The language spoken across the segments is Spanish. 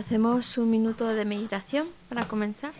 Hacemos un minuto de meditación para comenzar.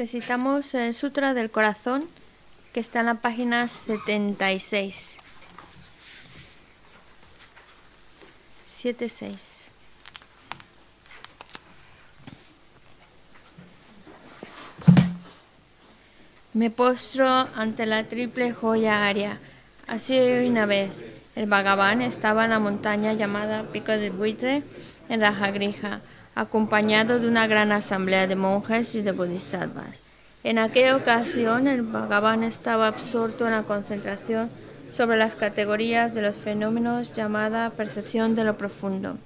Recitamos el Sutra del Corazón que está en la página 76. 76. Me postro ante la triple joya aria. Así una vez, el Bhagavan estaba en la montaña llamada Pico de Buitre, en Rajagrija acompañado de una gran asamblea de monjes y de bodhisattvas. En aquella ocasión el Bhagavan estaba absorto en la concentración sobre las categorías de los fenómenos llamada percepción de lo profundo.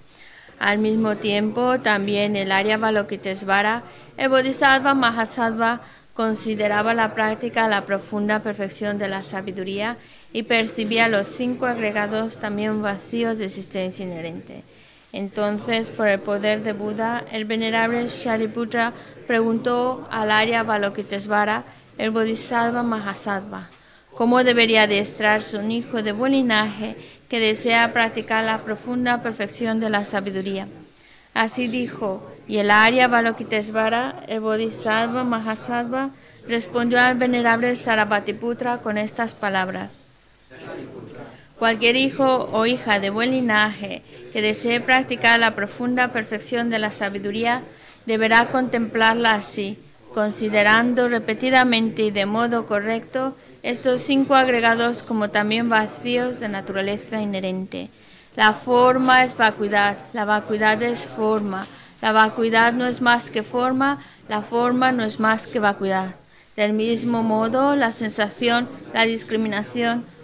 Al mismo tiempo, también el Arya Balokitesvara, el Bodhisattva Mahasattva, consideraba la práctica la profunda perfección de la sabiduría y percibía los cinco agregados también vacíos de existencia inherente. Entonces, por el poder de Buda, el venerable Shariputra preguntó al Arya Balokitesvara, el Bodhisattva Mahasattva, cómo debería adiestrarse un hijo de buen linaje que desea practicar la profunda perfección de la sabiduría. Así dijo, y el Arya Balokitesvara, el Bodhisattva Mahasattva, respondió al venerable Sarabhatiputra con estas palabras. Cualquier hijo o hija de buen linaje que desee practicar la profunda perfección de la sabiduría deberá contemplarla así, considerando repetidamente y de modo correcto estos cinco agregados como también vacíos de naturaleza inherente. La forma es vacuidad, la vacuidad es forma, la vacuidad no es más que forma, la forma no es más que vacuidad. Del mismo modo, la sensación, la discriminación,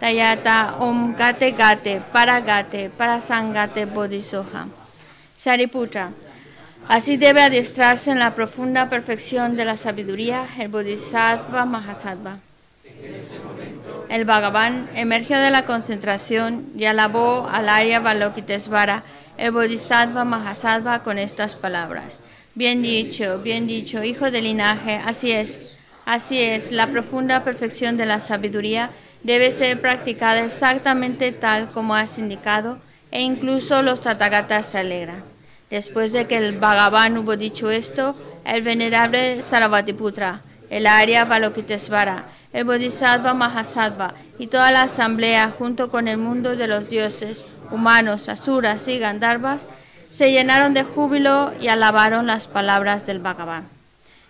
Tayata Om Gate Gate Para Gate Para Sangate Bodhisoha. Shariputra. Así debe adiestrarse en la profunda perfección de la sabiduría el Bodhisattva Mahasattva. El Bhagavan emergió de la concentración y alabó al Arya Balokitesvara, el Bodhisattva Mahasattva, con estas palabras. Bien dicho, bien dicho, hijo del linaje, así es, así es, la profunda perfección de la sabiduría debe ser practicada exactamente tal como has indicado, e incluso los Tathagatas se alegran. Después de que el Bhagavan hubo dicho esto, el venerable Sarvatiputra, el Arya Balokitesvara, el Bodhisattva Mahasattva y toda la asamblea, junto con el mundo de los dioses, humanos, asuras y gandharvas, se llenaron de júbilo y alabaron las palabras del Bhagavan.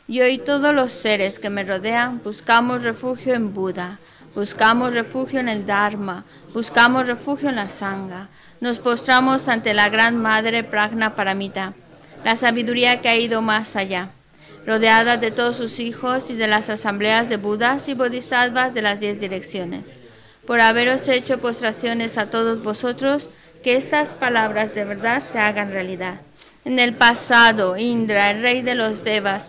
Y hoy todos los seres que me rodean buscamos refugio en Buda, buscamos refugio en el Dharma, buscamos refugio en la Sangha, nos postramos ante la Gran Madre Pragna Paramita, la sabiduría que ha ido más allá, rodeada de todos sus hijos y de las asambleas de Budas y Bodhisattvas de las diez direcciones. Por haberos hecho postraciones a todos vosotros, que estas palabras de verdad se hagan realidad. En el pasado, Indra, el rey de los Devas,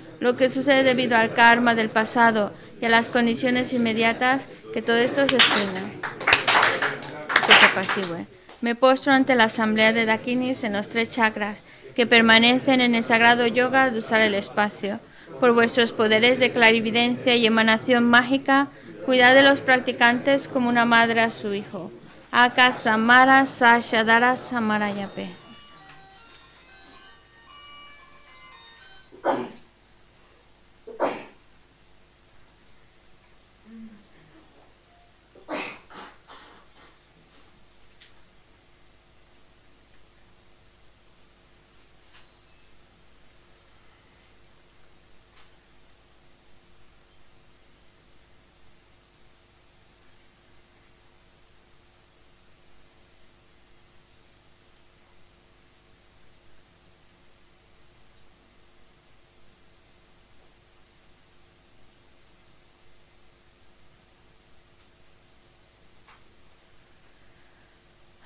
lo que sucede debido al karma del pasado y a las condiciones inmediatas, que todo esto se se me postro ante la asamblea de Dakinis en los tres chakras que permanecen en el sagrado yoga de usar el espacio. Por vuestros poderes de clarividencia y emanación mágica, cuidad de los practicantes como una madre a su hijo. Aka Samara Sashadara Samarayape.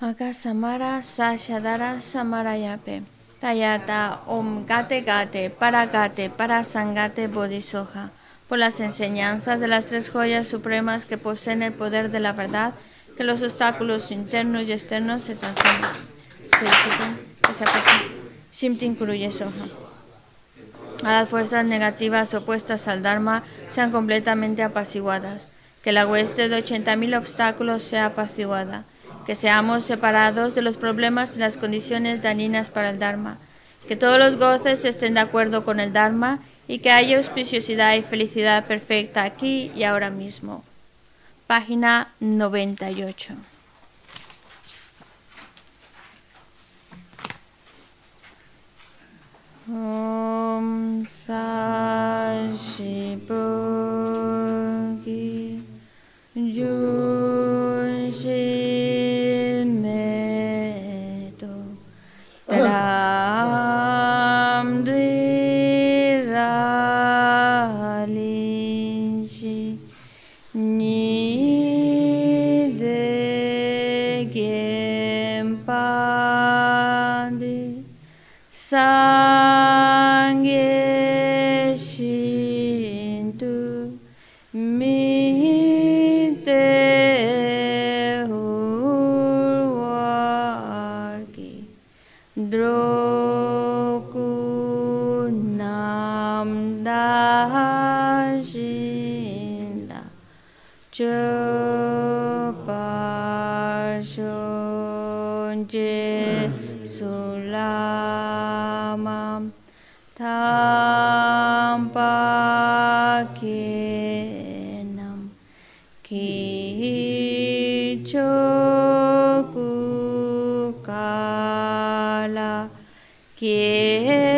Akasamara Sashadara Samarayape. Tayata Om Gate Gate Para Gate Para Sangate Bodhisoja. Por las enseñanzas de las tres joyas supremas que poseen el poder de la verdad, que los obstáculos internos y externos se transformen. Shimtin Soja. A las fuerzas negativas opuestas al Dharma sean completamente apaciguadas. Que la hueste de 80.000 obstáculos sea apaciguada que seamos separados de los problemas y las condiciones dañinas para el Dharma, que todos los goces estén de acuerdo con el Dharma y que haya auspiciosidad y felicidad perfecta aquí y ahora mismo. Página 98. Om Ni que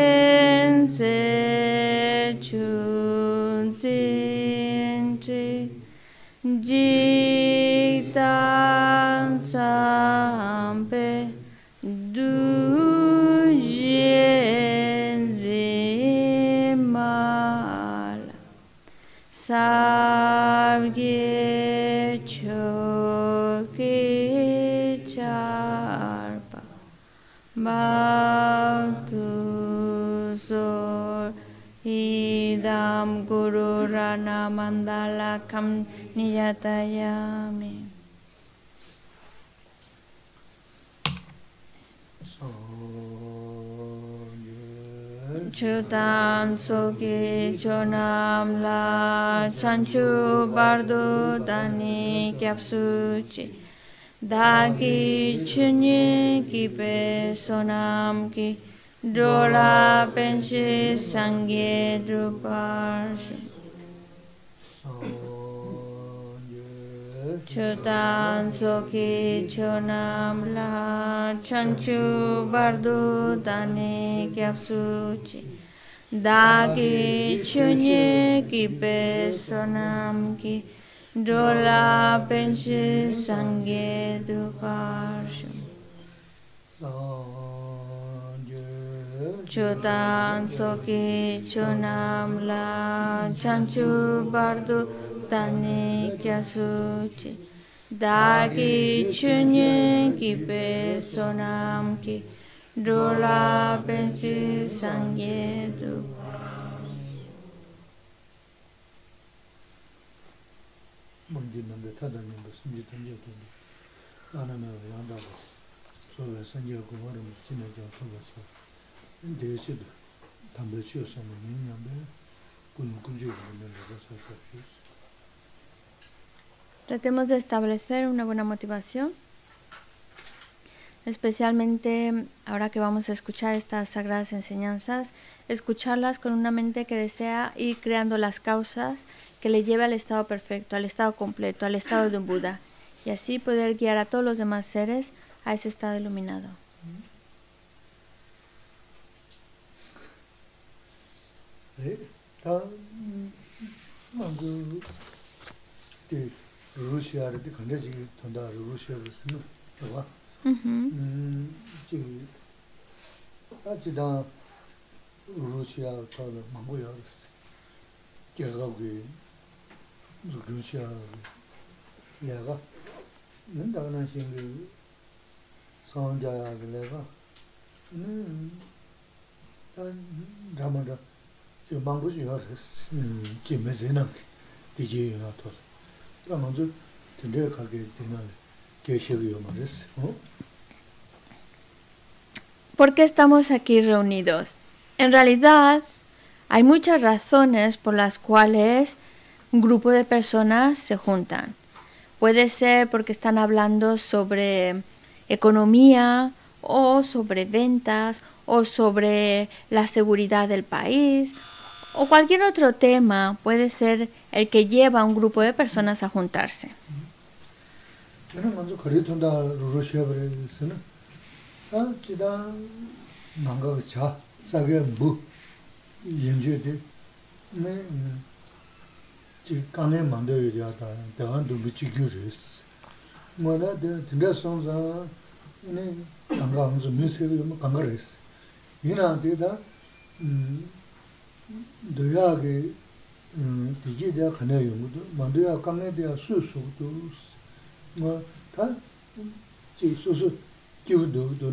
Mandala Kam Niyatayami Chutam Soki Chonam La Chanchu Bardo Dani Kyapsuchi Dagi Chunye Kipe Sonam Ki Dora Penshi Sangye Druparshu Chutan Soki Chonam La Chanchu Bardo Dani Kyapsuchi Dagi Chunye Kipe Sonam Ki Dola Penshi Sangye Druparshu sāṅgē Chutan Soki Chonam La Chanchu tani kya suchi daki chunyin ki pe sonam ki dola pensi sangye du mungdi nambe tada nimba sunji tangye kundi anana yandaba sobe sangye kumarum china kya tuba cha deshi tambe chiyo sama nyambe kunum kumjiyo kumjiyo kumjiyo kumjiyo Tratemos de establecer una buena motivación, especialmente ahora que vamos a escuchar estas sagradas enseñanzas, escucharlas con una mente que desea ir creando las causas que le lleve al estado perfecto, al estado completo, al estado de un Buda, y así poder guiar a todos los demás seres a ese estado iluminado. rē tā māngu tē rūshiyā rē tē kāndā chī tōndā rūshiyā rē sī nō wā Ujú. chī tā chī tā rūshiyā tā rē māngu yā rē sī kē gā gui rūshiyā rē lē gā nē tā nā shī ngī sāngjā yā rē lē gā nē tā rāma rā 저 망고지 하스 김에서는 디제 하토 그러면서 근데 가게 되나 계시고요 말이스 어 ¿Por qué estamos aquí reunidos? En realidad, hay muchas razones por las cuales un grupo de personas se juntan. Puede ser porque están hablando sobre economía o sobre ventas o sobre la seguridad del país o cualquier otro tema puede ser el que lleva a un grupo de personas a juntarse dōyā kī dījī dhyā khanā yungu, mā dōyā kāngā sū sū dō, mā tā jī sū sū dō dō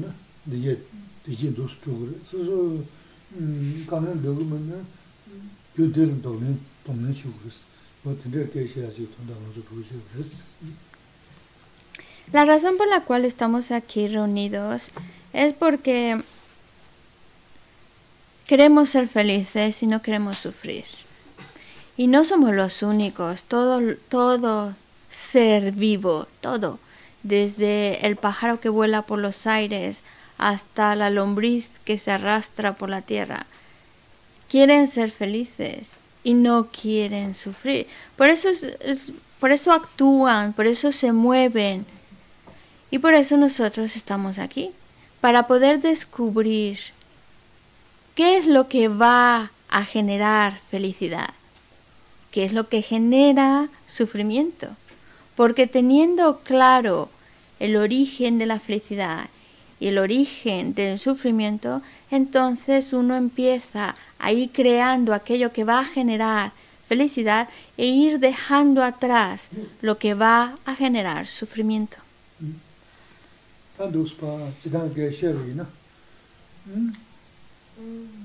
dījī dījī dō sū sū. La razón por la cual estamos aquí reunidos es porque queremos ser felices y no queremos sufrir. Y no somos los únicos, todo, todo ser vivo, todo, desde el pájaro que vuela por los aires hasta la lombriz que se arrastra por la tierra, quieren ser felices y no quieren sufrir. Por eso, por eso actúan, por eso se mueven. Y por eso nosotros estamos aquí, para poder descubrir qué es lo que va a generar felicidad, qué es lo que genera sufrimiento. Porque teniendo claro el origen de la felicidad y el origen del sufrimiento, entonces uno empieza a ir creando aquello que va a generar felicidad e ir dejando atrás lo que va a generar sufrimiento.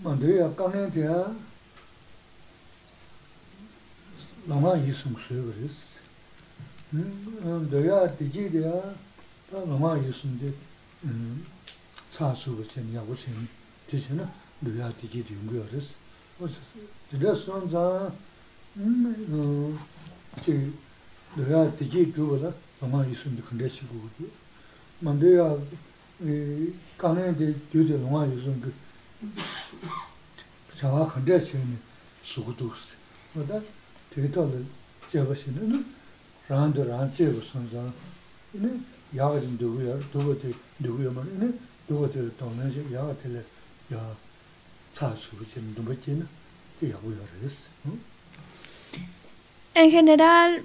만데야 강행대야 남아 이승 수여버렸어. 음 너야 되지대야 다 남아 이승데 음 차수로 전이하고 전 되잖아 너야 되지도 연구하랬어. 어서 들었선자 음 너야 되지 그거라 남아 이승도 근데 치고 만데야 이 강행대 되게 남아 이승 그 yu de ngā yu sum gu chā ngā kanda chi ni su gu du si ma da te tā la jia ba shi na rāng de rāng jia gu suan zā 야가 좀 누구야? 누구들 누구야 말이네. 누구들 동네지 야가 될 야. 차수 좀 누구지나? que En general,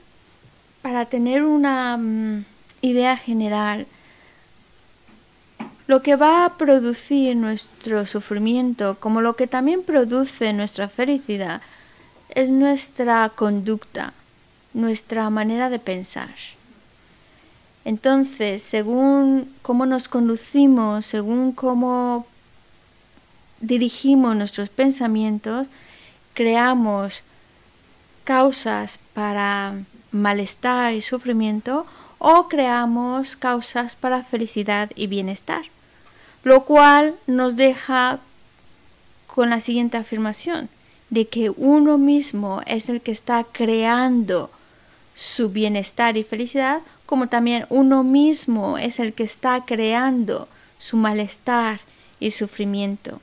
para tener una um, idea general, lo que va a producir nuestro sufrimiento, como lo que también produce nuestra felicidad, es nuestra conducta, nuestra manera de pensar. Entonces, según cómo nos conducimos, según cómo dirigimos nuestros pensamientos, creamos causas para malestar y sufrimiento o creamos causas para felicidad y bienestar. Lo cual nos deja con la siguiente afirmación, de que uno mismo es el que está creando su bienestar y felicidad, como también uno mismo es el que está creando su malestar y sufrimiento,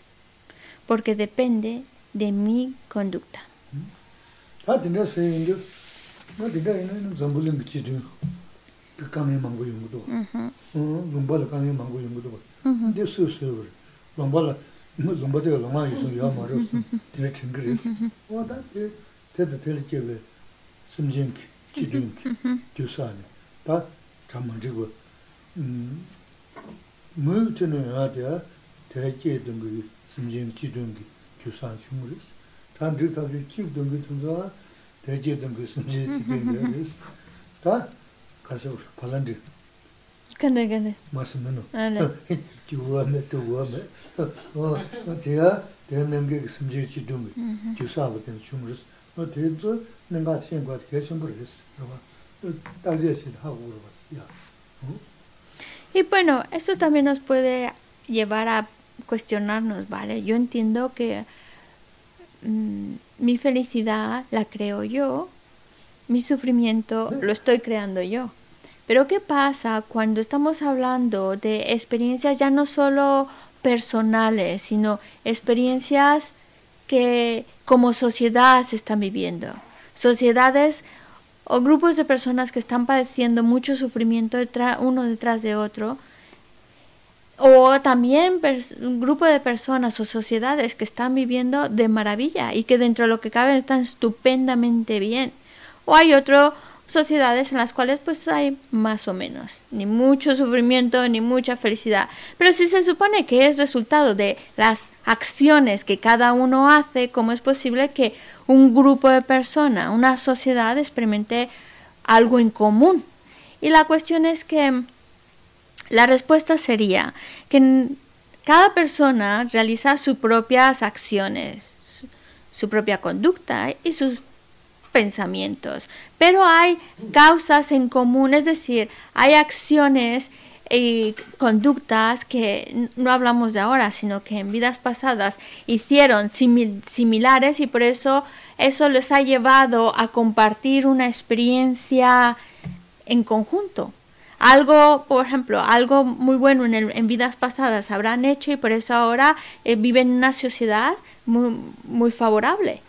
porque depende de mi conducta. 근데 수수 롬발라 뭐 롬바데 롬아 있어 야 말았어 드레 튕그레스 와다 데 데데 데르케베 심진 기둥 주사네 다 잠만지고 음 뭐트는 아디야 대게 등그 심진 기둥 주사 중으로스 단지 다지 기둥 기둥자 대게 등그 심진 기둥 그래서 다 가서 발란드 Kanda kanda. Me, tuwa me. Chumuris. Y bueno, esto también nos puede llevar a cuestionarnos, ¿vale? Yo entiendo que mm, mi felicidad la creo yo, mi sufrimiento lo estoy creando yo. Pero ¿qué pasa cuando estamos hablando de experiencias ya no solo personales, sino experiencias que como sociedad se están viviendo. Sociedades o grupos de personas que están padeciendo mucho sufrimiento uno detrás de otro. O también un grupo de personas o sociedades que están viviendo de maravilla y que dentro de lo que cabe están estupendamente bien. O hay otro sociedades en las cuales pues hay más o menos, ni mucho sufrimiento ni mucha felicidad. Pero si se supone que es resultado de las acciones que cada uno hace, ¿cómo es posible que un grupo de personas, una sociedad experimente algo en común? Y la cuestión es que la respuesta sería que cada persona realiza sus propias acciones, su propia conducta y sus pensamientos, pero hay causas en común, es decir, hay acciones y conductas que no hablamos de ahora, sino que en vidas pasadas hicieron similares y por eso eso les ha llevado a compartir una experiencia en conjunto. Algo, por ejemplo, algo muy bueno en, en vidas pasadas habrán hecho y por eso ahora eh, viven en una sociedad muy favorable.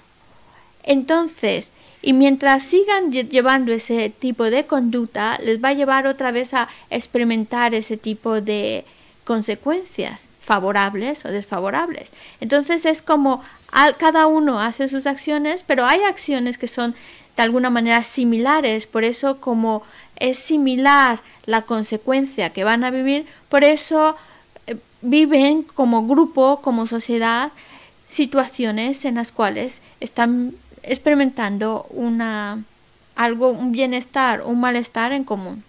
Entonces, y mientras sigan llevando ese tipo de conducta, les va a llevar otra vez a experimentar ese tipo de consecuencias favorables o desfavorables. Entonces es como cada uno hace sus acciones, pero hay acciones que son de alguna manera similares, por eso como es similar la consecuencia que van a vivir, por eso eh, viven como grupo, como sociedad, situaciones en las cuales están experimentando una algo un bienestar, un malestar en común.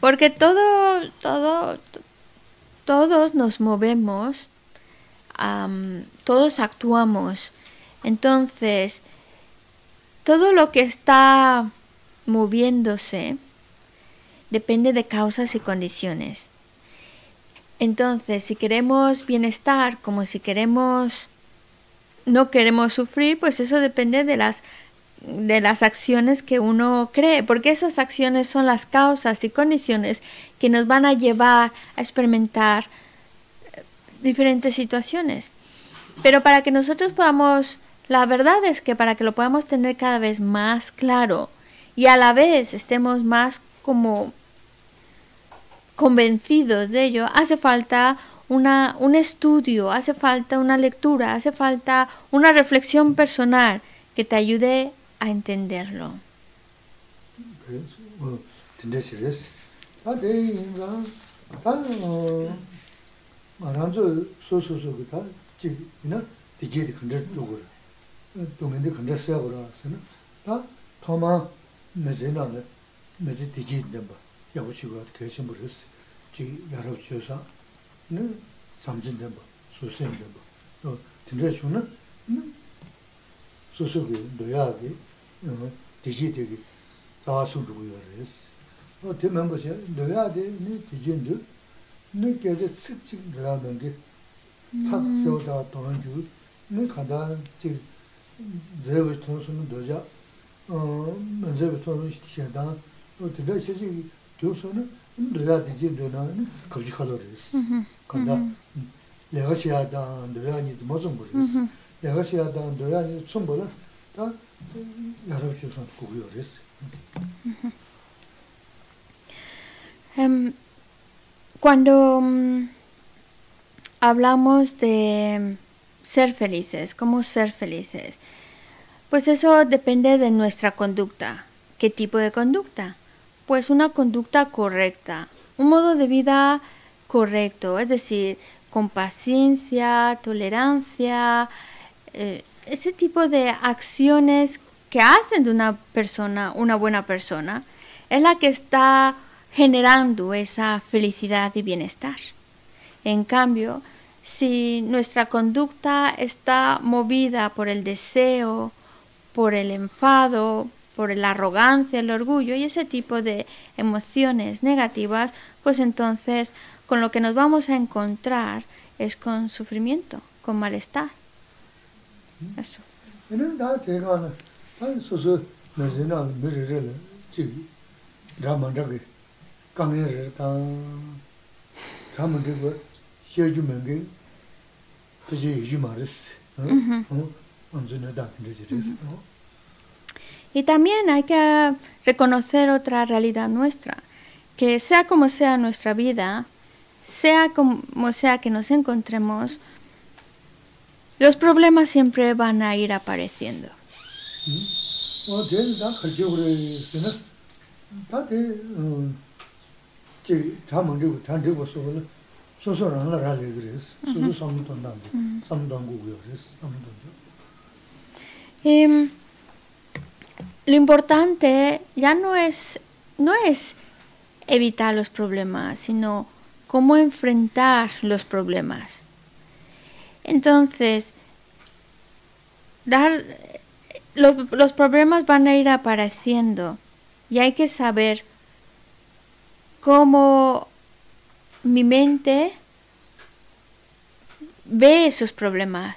Porque todo, todo, todos nos movemos, todos actuamos. Entonces, todo lo que está moviéndose depende de causas y condiciones. Entonces, si queremos bienestar, como si queremos no queremos sufrir, pues eso depende de las de las acciones que uno cree, porque esas acciones son las causas y condiciones que nos van a llevar a experimentar eh, diferentes situaciones. Pero para que nosotros podamos, la verdad es que para que lo podamos tener cada vez más claro y a la vez estemos más como convencidos de ello, hace falta una, un estudio, hace falta una lectura, hace falta una reflexión personal que te ayude a entenderlo. Tendesiris. A de inza, ta maranzo so so so ta ji ina de ji de kanda jogo. Domen de kanda sa gora sana. Ta thoma mezena de mezi de ji de ba. Ya bu chi gora ke chen buris. Ji yaro chi sa. Ne samjin de ba. Susen de ba. To tendesu na 수수기 노야기 디지디기 자와수 주고요레스 어 되면 뭐지 노야데 니 디진도 니 계제 측측 들어가는 게 착세우다 도는 주니 가다 지 제베 통수는 도자 어 먼저 통수 시켜다 어 되게 시지 교수는 노야 디진도는 거기 가더레스 간다 내가 시야다 노야니 무슨 거레스 cuando mm, hablamos de ser felices, cómo ser felices, pues eso depende de nuestra conducta. ¿Qué tipo de conducta? Pues una conducta correcta, un modo de vida correcto, es decir, con paciencia, tolerancia, eh, ese tipo de acciones que hacen de una persona una buena persona es la que está generando esa felicidad y bienestar. En cambio, si nuestra conducta está movida por el deseo, por el enfado, por la arrogancia, el orgullo y ese tipo de emociones negativas, pues entonces con lo que nos vamos a encontrar es con sufrimiento, con malestar. Eso. Y también hay que reconocer otra realidad nuestra, que sea como sea nuestra vida, sea como sea que nos encontremos, los problemas siempre van a ir apareciendo. lo importante ya no es, no es evitar los problemas, sino cómo enfrentar los problemas. Entonces, los, los problemas van a ir apareciendo y hay que saber cómo mi mente ve esos problemas,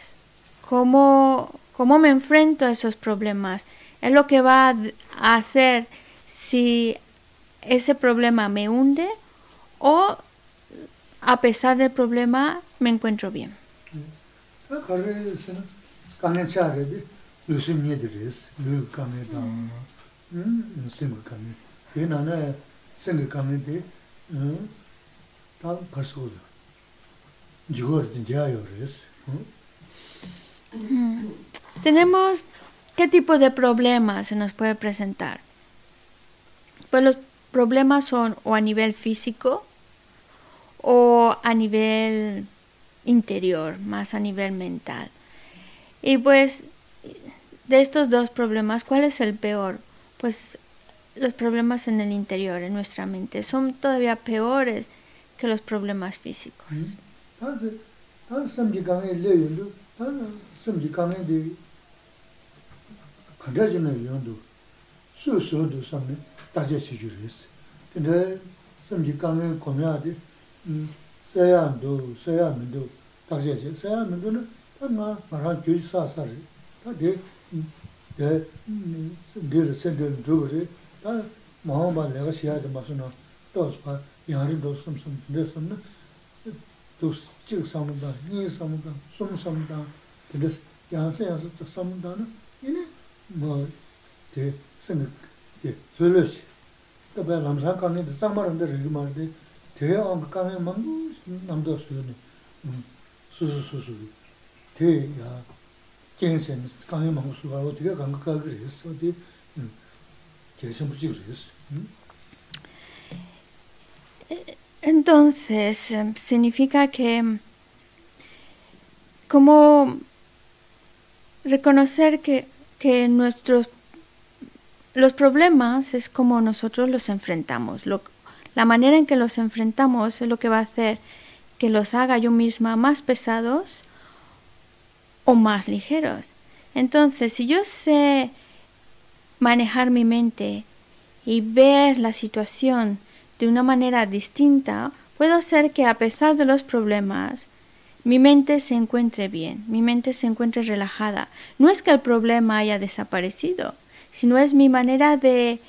cómo, cómo me enfrento a esos problemas. Es lo que va a hacer si ese problema me hunde o a pesar del problema me encuentro bien. Tenemos qué tipo de problemas se nos puede presentar. Pues los problemas son o a nivel físico o a nivel interior, más a nivel mental. Y pues de estos dos problemas, ¿cuál es el peor? Pues los problemas en el interior, en nuestra mente, son todavía peores que los problemas físicos. 다시 해서 사야 민도는 나 말아 교지 사사리 다데 데 데르 센데 두그리 다 마음만 내가 시야도 맞으나 또스파 야리 도스음 좀 됐었나? 도스 즉 삼는다 니 삼는다 숨 삼는다. 근데 야세 야세 또 삼는다는 이네 뭐데 생각 예 설레시 또 남산 강에 쌍마른데 리마데 대왕 강에 맘도 남도 수는 음. Sū sū sū sū, dē yā jīng sēng kāngi māngu sūgā rō, dē kāngi kāgī rī sō, dē jē shīmbu jīg rī sō. Entonces, em, significa que em, como reconocer que, que nuestros los problemas es como nosotros los enfrentamos. la manera en que los enfrentamos es lo que va a hacer que los haga yo misma más pesados o más ligeros. Entonces, si yo sé manejar mi mente y ver la situación de una manera distinta, puedo ser que a pesar de los problemas, mi mente se encuentre bien, mi mente se encuentre relajada. No es que el problema haya desaparecido, sino es mi manera de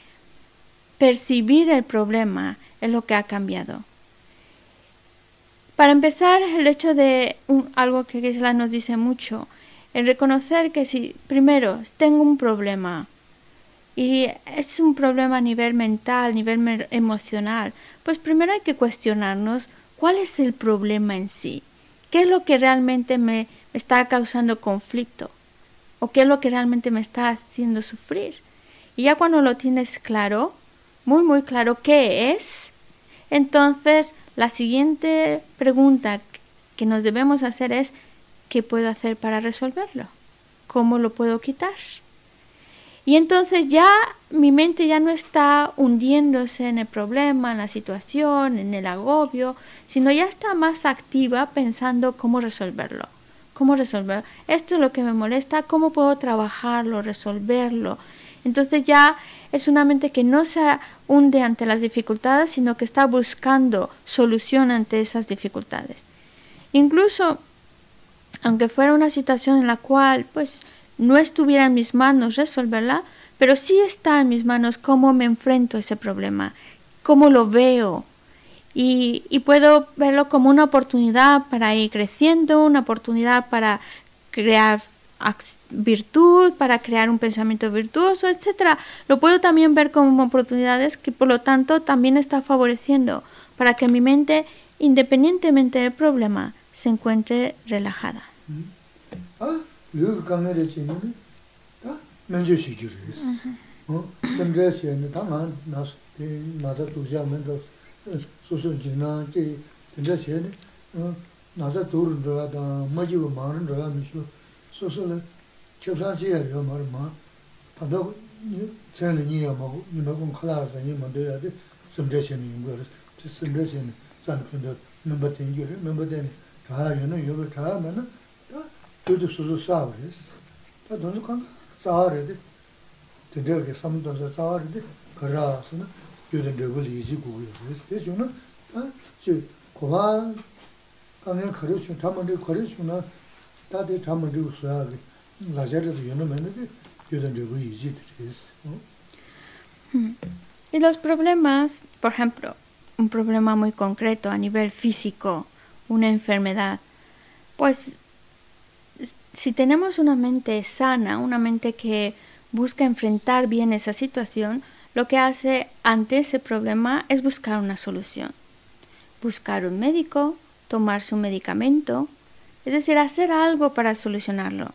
percibir el problema es lo que ha cambiado. Para empezar, el hecho de algo que Gisela nos dice mucho, el reconocer que si primero tengo un problema, y es un problema a nivel mental, a nivel emocional, pues primero hay que cuestionarnos cuál es el problema en sí, qué es lo que realmente me está causando conflicto o qué es lo que realmente me está haciendo sufrir. Y ya cuando lo tienes claro, muy muy claro qué es, entonces la siguiente pregunta que nos debemos hacer es ¿qué puedo hacer para resolverlo? ¿Cómo lo puedo quitar? Y entonces ya mi mente ya no está hundiéndose en el problema, en la situación, en el agobio, sino ya está más activa pensando cómo resolverlo. ¿Cómo resolverlo? Esto es lo que me molesta, ¿cómo puedo trabajarlo, resolverlo? Entonces ya es una mente que no se hunde ante las dificultades, sino que está buscando solución ante esas dificultades. Incluso, aunque fuera una situación en la cual, pues, no estuviera en mis manos resolverla, pero sí está en mis manos cómo me enfrento a ese problema, cómo lo veo. Y, puedo verlo como una oportunidad para ir creciendo, una oportunidad para crear virtud, para crear un pensamiento virtuoso, etc. Lo puedo también ver como oportunidades que por lo tanto también está favoreciendo para que mi mente, independientemente del problema, se encuentre relajada. Mm. Ah, yu kāngi rē chī nī, tā mēnchū shī chū rē sī. Sēm rē shī nī, tā ngā nā sā tūjā mēn tō sū sū jī nā jī, tī rē shī nī, 어 나자 도르 들어가다 마지고 많은 들어가 미쇼 소소를 겹사지야 요 말마 반도 전에 니야 뭐 니하고 칼라서 니 만들어야 돼 섬제시는 거를 섬제시는 산픈도 넘버 땡겨를 넘버 땡 다야는 요거 다면은 다 저도 소소 싸우랬어 다 돈도 간 싸워야 돼 되게 삼도서 싸워야 돼 그래서는 요즘 저걸 이지고 그래서 대주는 아저 고마 강에 가르쳐 담은데 가르쳐나 다들 담은데 usar la gente de no menede 요즘 저거 이지 됐어 Y los problemas, por ejemplo, un problema muy concreto a nivel físico, una enfermedad, pues si tenemos una mente sana, una mente que busca enfrentar bien esa situación, lo que hace ante ese problema es buscar una solución. Buscar un médico, tomar su medicamento, es decir, hacer algo para solucionarlo.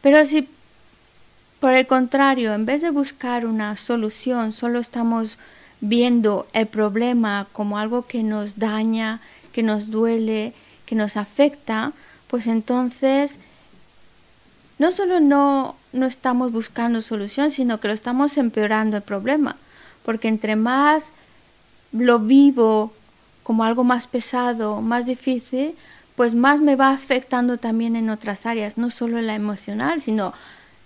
Pero si por el contrario, en vez de buscar una solución, solo estamos viendo el problema como algo que nos daña, que nos duele, que nos afecta, pues entonces no solo no, no estamos buscando solución, sino que lo estamos empeorando el problema. Porque entre más lo vivo como algo más pesado, más difícil, pues más me va afectando también en otras áreas, no solo la emocional, sino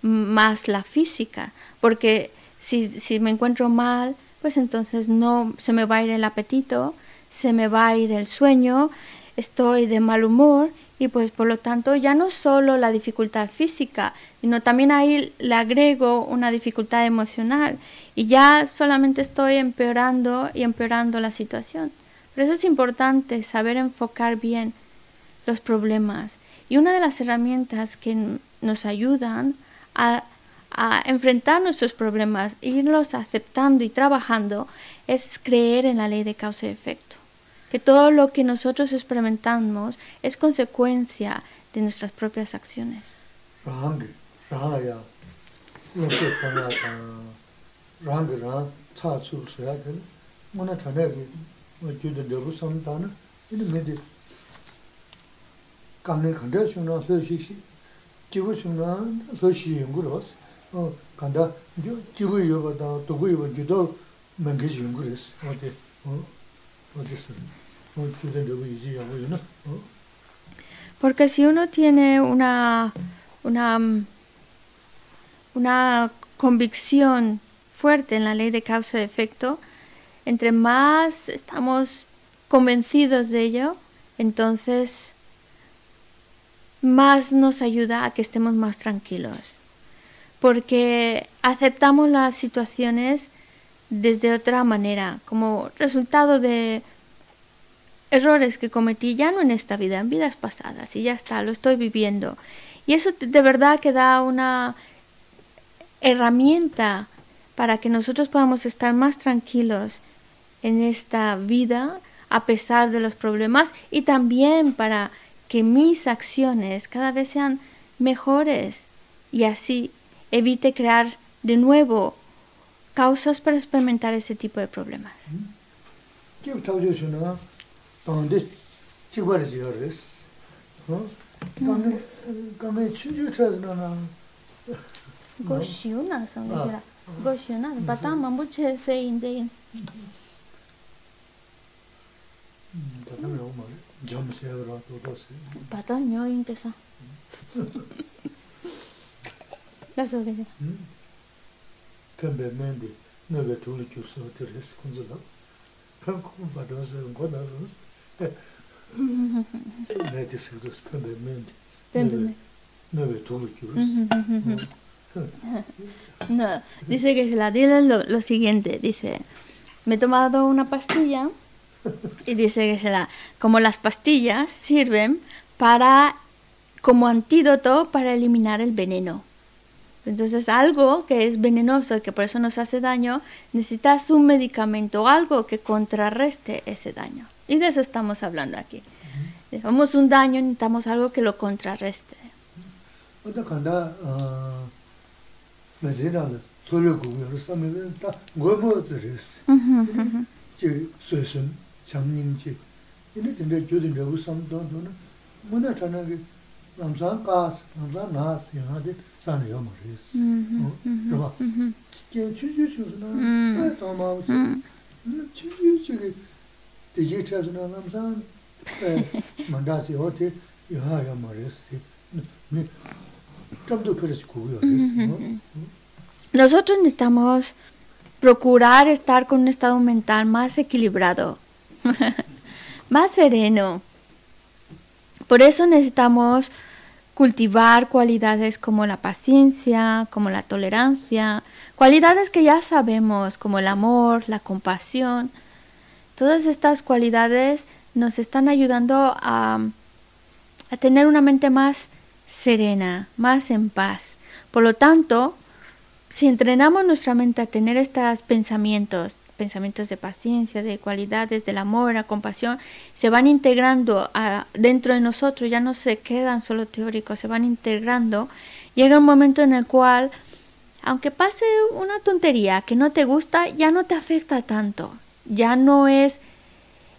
más la física, porque si, si me encuentro mal, pues entonces no se me va a ir el apetito, se me va a ir el sueño, estoy de mal humor y pues por lo tanto ya no solo la dificultad física, sino también ahí le agrego una dificultad emocional y ya solamente estoy empeorando y empeorando la situación. Por eso es importante saber enfocar bien los problemas. Y una de las herramientas que nos ayudan a, a enfrentar nuestros problemas, irlos aceptando y trabajando, es creer en la ley de causa y efecto. Que todo lo que nosotros experimentamos es consecuencia de nuestras propias acciones. Kāngni kāndā shūng rā, lō shī shī, shūng rā, lō shī yungu rā sī, kāndā, jibu yō bā tā, tōgu yō bā, jū tō mēngi shī yungu na, Porque si uno tiene una, una, una convicción fuerte en la ley de causa y efecto, entre más estamos convencidos de ello, entonces más nos ayuda a que estemos más tranquilos. Porque aceptamos las situaciones desde otra manera, como resultado de errores que cometí ya no en esta vida, en vidas pasadas, y ya está, lo estoy viviendo. Y eso de verdad que da una herramienta para que nosotros podamos estar más tranquilos en esta vida a pesar de los problemas y también para que mis acciones cada vez sean mejores y así evite crear de nuevo causas para experimentar ese tipo de problemas. Chūchū chāzi na na, Goshiuna son Ah. dijera. Goshiuna, batán mambuche se inde. tāna mē rō mā rē, jām sēyā rā tō tō sē, Batán yo intesa. La so que pēmbē mēndi, nē bē tūli chū sō tē rēs, kundze rā, pēm kū bā tō sē, ngō nā rō sē, nē tē sē tō sē, pēmbē mēndi, Pembe. nē bē tūli chū rēs, No, dice que se la dile lo, lo siguiente, dice, me he tomado una pastilla y dice que será como las pastillas sirven para como antídoto para eliminar el veneno. Entonces algo que es venenoso y que por eso nos hace daño, necesitas un medicamento, algo que contrarreste ese daño. Y de eso estamos hablando aquí. Tenemos un daño, necesitamos algo que lo contrarreste. Uh -huh, uh -huh. mē zē rā rā, tōlyō gu yō rō sā mē rā, tā ngō mō zē rēs, jī sui sun, chāng nīng jī, 이네 근데 교든 내고 삼도는 뭐나 전화기 남산 가스 남산 나스 하데 산에 요마리스 어 봐. 게 추주주스나 네 도마 추주주게 되게 찾으나 남산 에 만다시 어때 야 요마리스 네 좀더 그래서 그거요 Nosotros necesitamos procurar estar con un estado mental más equilibrado, más sereno. Por eso necesitamos cultivar cualidades como la paciencia, como la tolerancia, cualidades que ya sabemos como el amor, la compasión. Todas estas cualidades nos están ayudando a, a tener una mente más serena, más en paz. Por lo tanto, si entrenamos nuestra mente a tener estos pensamientos, pensamientos de paciencia, de cualidades, del amor, la compasión, se van integrando a, dentro de nosotros, ya no se quedan solo teóricos, se van integrando, llega un momento en el cual, aunque pase una tontería que no te gusta, ya no te afecta tanto, ya no es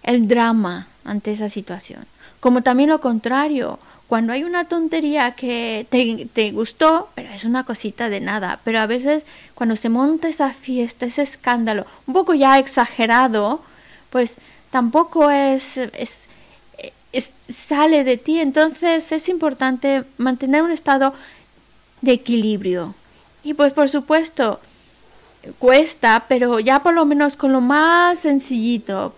el drama ante esa situación. Como también lo contrario, cuando hay una tontería que te, te, gustó, pero es una cosita de nada, pero a veces cuando se monta esa fiesta, ese escándalo, un poco ya exagerado, pues tampoco es, es, es sale de ti. Entonces es importante mantener un estado de equilibrio. Y pues por supuesto, cuesta, pero ya por lo menos con lo más sencillito,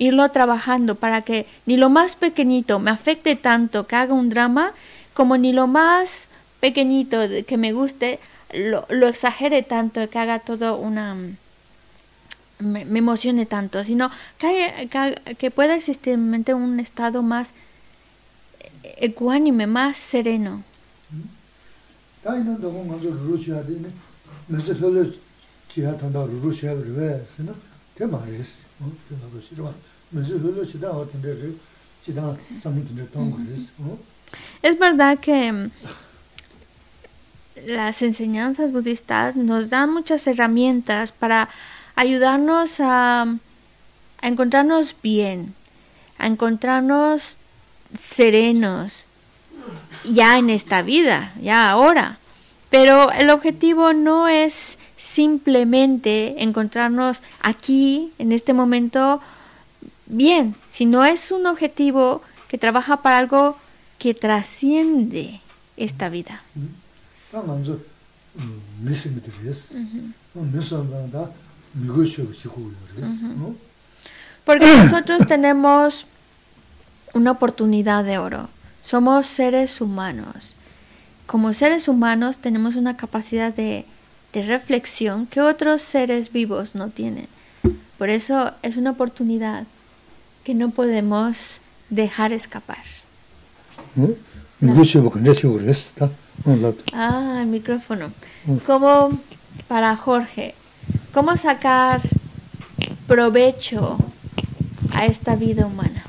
irlo trabajando para que ni lo más pequeñito me afecte tanto que haga un drama, como ni lo más pequeñito que me guste lo, lo exagere tanto que haga todo una... me, me emocione tanto, sino que, que, que pueda existir en mente un estado más ecuánime, más sereno. Es verdad que las enseñanzas budistas nos dan muchas herramientas para ayudarnos a, a encontrarnos bien, a encontrarnos serenos ya en esta vida, ya ahora. Pero el objetivo no es simplemente encontrarnos aquí, en este momento, bien, sino es un objetivo que trabaja para algo que trasciende esta vida. Porque nosotros tenemos una oportunidad de oro. Somos seres humanos. Como seres humanos tenemos una capacidad de, de reflexión que otros seres vivos no tienen. Por eso es una oportunidad que no podemos dejar escapar. Ah, el micrófono. Como para Jorge, ¿cómo sacar provecho a esta vida humana?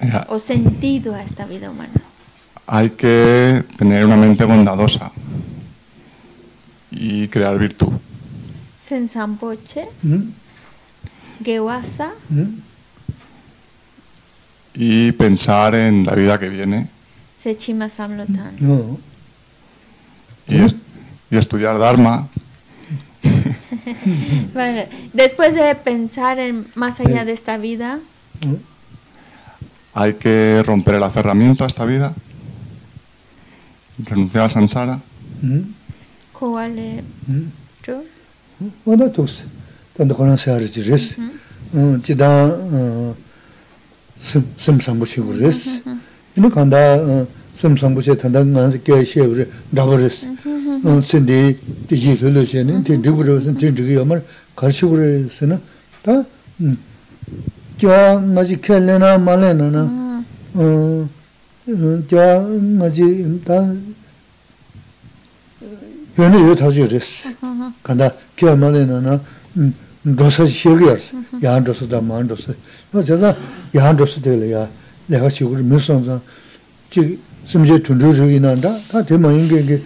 Ya. O sentido a esta vida humana. Hay que tener una mente bondadosa y crear virtud. Sensampoche, Gewasa, Y pensar en la vida que viene. Sechima Samlotan. y, est- y estudiar Dharma. Bueno, después de pensar en más allá de esta vida, Hay que romper el aferramiento a esta vida, renunciar al samsara. ¿cuál es? yo? Tos, tanda kona sayari chi res, mm-hmm. mm, chida mm, sim sambuchi gu res, mm-hmm. ina kanda mm, sim sambuchi tanda ngansi kya xe gu re, dhaba res, mm-hmm. sindi di ji lulu xe ni, di dhibu re, di dhigi yamar karshi gu re se na, ta kya ngaji kya lena ma lena na, kya ngaji ta yoni yu tashi res, kanda kya ma lena na, dhrusa shirgi yarsi, yaan dhrusa da maan dhrusa. Jaza yaan dhrusa degla yaa, lekha shiguri minsan zang, chigi simche tundru rigi nanda, ta tema ingi ingi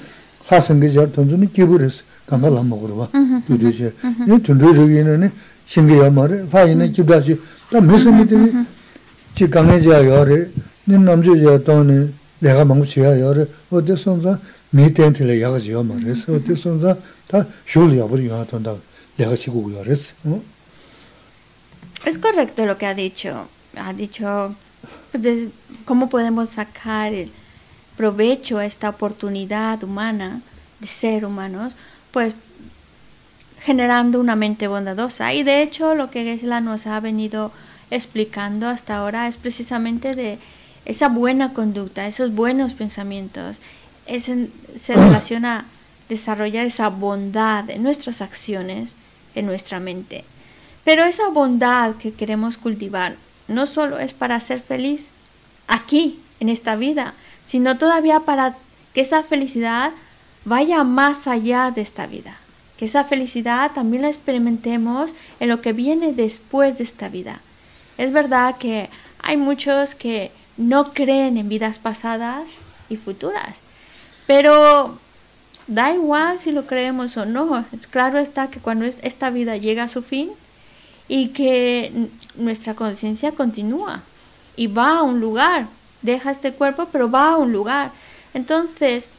hasangi jar tunzu ni kibu risi, kanga lama kurwa, dhudyo che. Ni tundru rigi nani shingi yaa maari, paa ina kibda shi, ta minsan mi degi, chi kange jaya yaari, ni namche jaya tani lekha mangu chiya yaari, o de sonza mi ten tila yaa jaya maari, o de sonza ta shul yaa buri yaa tanda. Es correcto lo que ha dicho. Ha dicho pues, cómo podemos sacar el provecho a esta oportunidad humana de ser humanos, pues generando una mente bondadosa. Y de hecho lo que Gesla nos ha venido explicando hasta ahora es precisamente de esa buena conducta, esos buenos pensamientos. se relaciona a desarrollar esa bondad en nuestras acciones, en nuestra mente. Pero esa bondad que queremos cultivar no solo es para ser feliz aquí, en esta vida, sino todavía para que esa felicidad vaya más allá de esta vida. Que esa felicidad también la experimentemos en lo que viene después de esta vida. Es verdad que hay muchos que no creen en vidas pasadas y futuras, pero da igual si lo creemos o no. Claro está que cuando esta vida llega a su fin, y que nuestra conciencia continúa y va a un lugar, deja este cuerpo, pero va a un lugar. Entonces,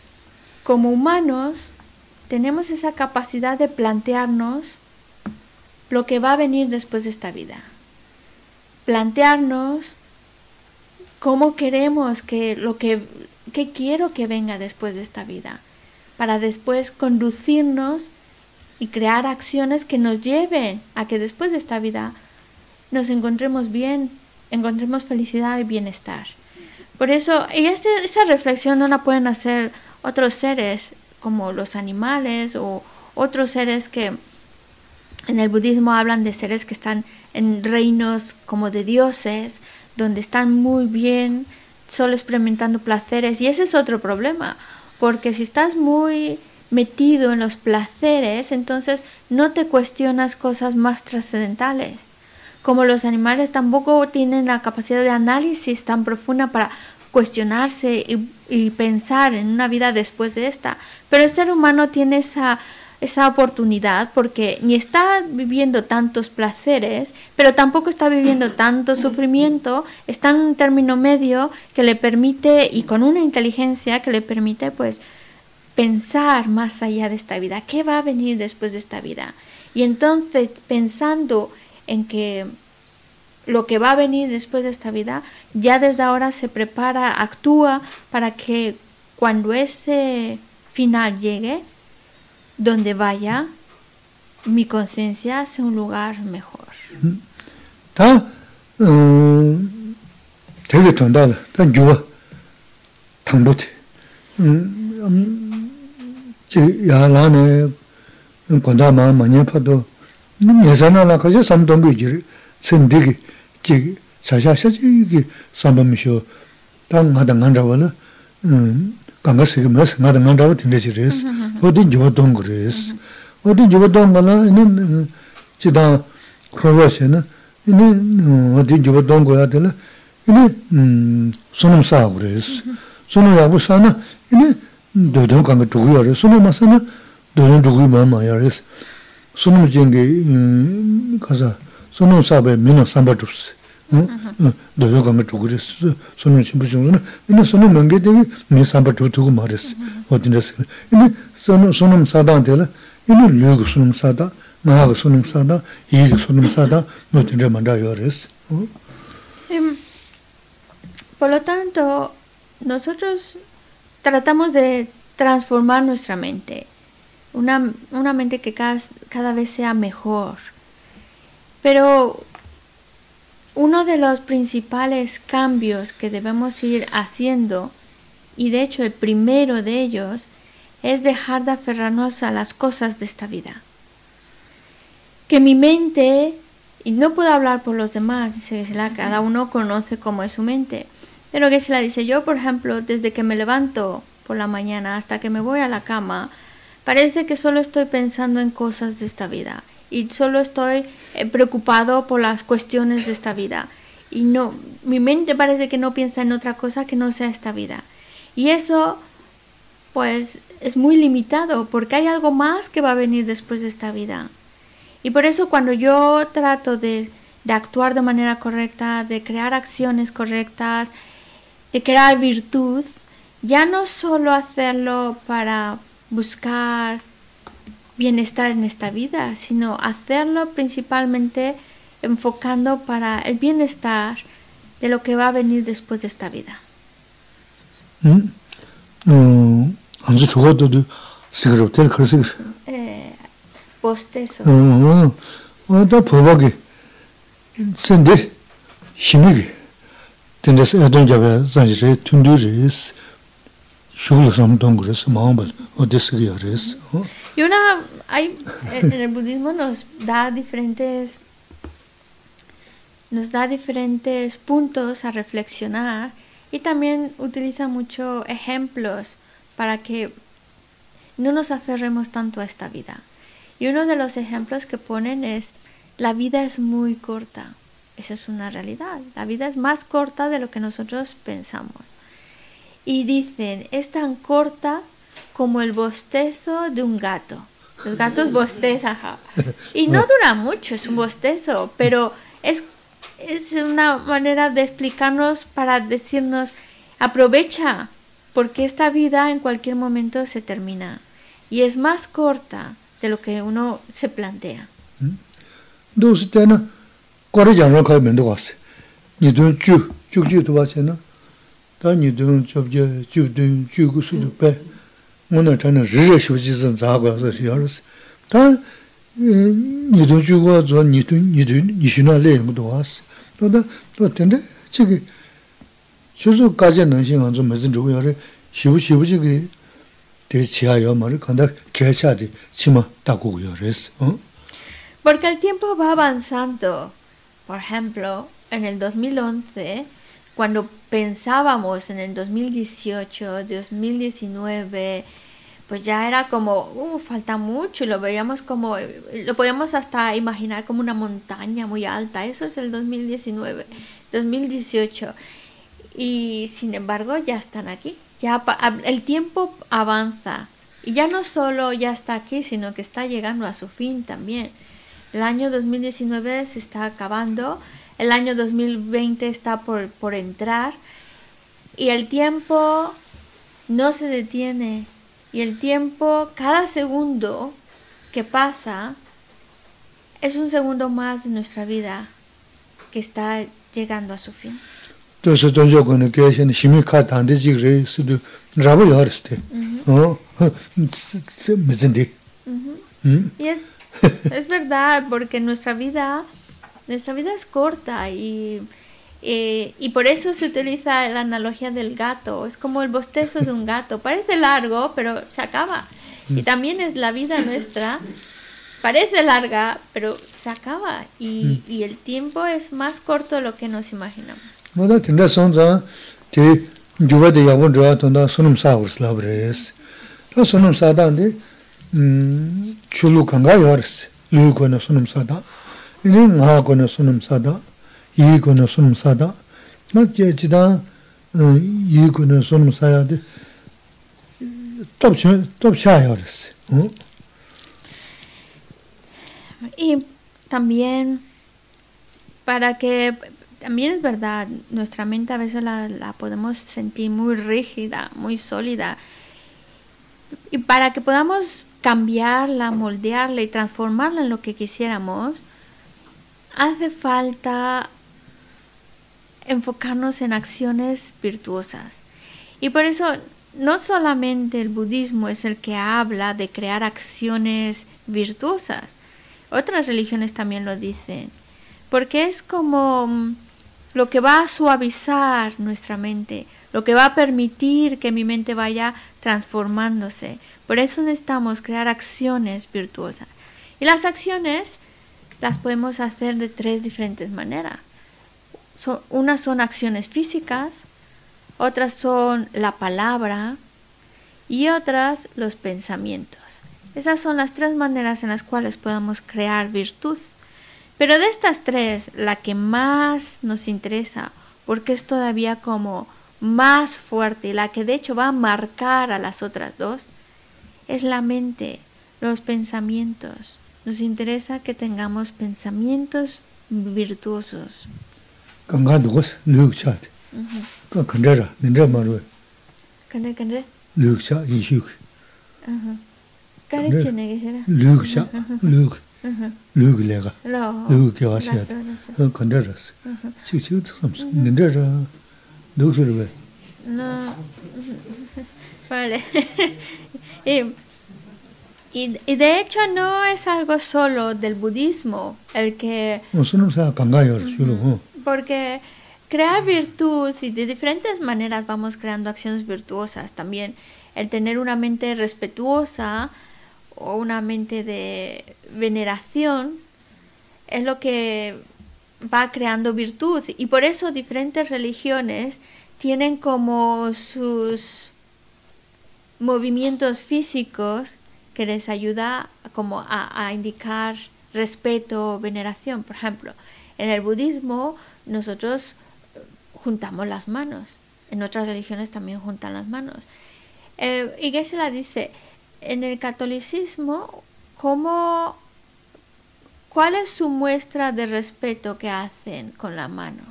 como humanos, tenemos esa capacidad de plantearnos lo que va a venir después de esta vida. Plantearnos cómo queremos que lo que, que quiero que venga después de esta vida, para después conducirnos y crear acciones que nos lleven a que después de esta vida nos encontremos bien, encontremos felicidad y bienestar. Por eso, y esa reflexión no la pueden hacer otros seres como los animales o otros seres que en el budismo hablan de seres que están en reinos como de dioses, donde están muy bien, solo experimentando placeres. Y ese es otro problema, porque si estás muy metido en los placeres, entonces no te cuestionas cosas más trascendentales. Como los animales tampoco tienen la capacidad de análisis tan profunda para cuestionarse y, pensar en una vida después de esta. Pero el ser humano tiene esa, esa oportunidad porque ni está viviendo tantos placeres, pero tampoco está viviendo tanto sufrimiento, está en un término medio que le permite y con una inteligencia que le permite pues pensar más allá de esta vida, qué va a venir después de esta vida. Y entonces pensando en que lo que va a venir después de esta vida, ya desde ahora se prepara, actúa para que cuando ese final llegue, donde vaya, mi conciencia sea un lugar mejor. laa ne 강가 세게 메스 나도 난다고 딘데지 레스 어.디 저거 동거 레스 어디 저거 동거나 이는 지다 그러버세는 이는 어디 저거 동거야 되나 이는 음 소놈 사고 레스 소놈 야고 사나 이는 도동 강가 두고요 레스 소놈 마사나 도동 두고 마마야 레스 소놈 쟁게 가서 소놈 사베 민어 삼바 줍스 Por lo tanto, nosotros tratamos de transformar nuestra mente, una, mente que cada, cada vez sea mejor. Pero uno de los principales cambios que debemos ir haciendo, y de hecho el primero de ellos, es dejar de aferrarnos a las cosas de esta vida. Que mi mente, y no puedo hablar por los demás, cada uno conoce cómo es su mente, pero que se la dice yo, por ejemplo, desde que me levanto por la mañana hasta que me voy a la cama, parece que solo estoy pensando en cosas de esta vida y solo estoy eh, preocupado por las cuestiones de esta vida y no mi mente parece que no piensa en otra cosa que no sea esta vida. Y eso pues es muy limitado porque hay algo más que va a venir después de esta vida. Y por eso cuando yo trato de, de actuar de manera correcta, de crear acciones correctas, de crear virtud, ya no solo hacerlo para buscar bienestar en esta vida, sino hacerlo principalmente enfocando para el bienestar de lo que va a venir después de esta vida. Y una, hay, en el budismo nos da diferentes, nos da diferentes puntos a reflexionar y también utiliza mucho ejemplos para que no nos aferremos tanto a esta vida. Y uno de los ejemplos que ponen es, la vida es muy corta. Esa es una realidad. La vida es más corta de lo que nosotros pensamos. Y dicen, es tan corta como el bostezo de un gato. Los gatos bostezan. Y no dura mucho, es un bostezo, pero es, es una manera de explicarnos para decirnos, aprovecha, porque esta vida en cualquier momento se termina. Y es más corta de lo que uno se plantea. 오늘 저는 르르 쇼지선 자고서 시어스 다 니도 주고 저 니도 니도 니시나 레임도 왔어 또다 또 근데 저기 주소까지 능신은 좀 무슨 저거래 쉬우 쉬우지 그 대치하여 말을 간다 개차디 치마 따고요. 그래서 어? Porque el tiempo va avanzando. Por ejemplo, en el 2011 cuando pensábamos en el 2018, 2019, pues ya era como, uh, falta mucho, lo veíamos como, lo podíamos hasta imaginar como una montaña muy alta. Eso es el 2019, 2018. Y sin embargo, ya están aquí. Ya el tiempo avanza. Y ya no solo ya está aquí, sino que está llegando a su fin también. El año 2019 se está acabando, el año 2020 está por, por entrar y el tiempo no se detiene y el tiempo cada segundo que pasa es un segundo más de nuestra vida que está llegando a su fin. 도서 돈조 거는 계신 심이 카탄데지 그래서도 라고 열었대. 어. 무슨데? 음. Es verdad porque nuestra vida nuestra vida es corta y, eh, y por eso se utiliza la analogía del gato. Es como el bostezo de un gato. Parece largo, pero se acaba. Y también es la vida nuestra. Parece larga, pero se acaba. Y, y el tiempo es más corto de lo que nos imaginamos. Y también, para que, también es verdad, nuestra mente a veces la, la podemos sentir muy rígida, muy sólida, y para que podamos cambiarla, moldearla y transformarla en lo que quisiéramos, hace falta enfocarnos en acciones virtuosas. Y por eso no solamente el budismo es el que habla de crear acciones virtuosas, otras religiones también lo dicen, porque es como mm, lo que va a suavizar nuestra mente, lo que va a permitir que mi mente vaya transformándose. Por eso necesitamos crear acciones virtuosas. Y las acciones las podemos hacer de tres diferentes maneras. So- unas son acciones físicas, otras son la palabra y otras los pensamientos. Esas son las tres maneras en las cuales podemos crear virtud. Pero de estas tres, la que más nos interesa, porque es todavía como más fuerte y la que de hecho va a marcar a las otras dos, es la mente, los pensamientos, nos interesa que tengamos pensamientos virtuosos. Marwe, cha, yishuk. Kare cha, lega. Chik chik ra. No. Vale. y, de hecho no es algo solo del budismo el que porque crear virtud y de diferentes maneras vamos creando acciones virtuosas. También. El tener una mente respetuosa o una mente de veneración es lo que va creando virtud. Y por eso diferentes religiones tienen como sus movimientos físicos que les ayuda como a, indicar respeto, veneración. Por ejemplo, en el budismo nosotros eh, juntamos las manos. En otras religiones también juntan las manos. Eh, y Geshe-la dice, en el catolicismo, ¿cómo, ¿cuál es su muestra de respeto que hacen con la mano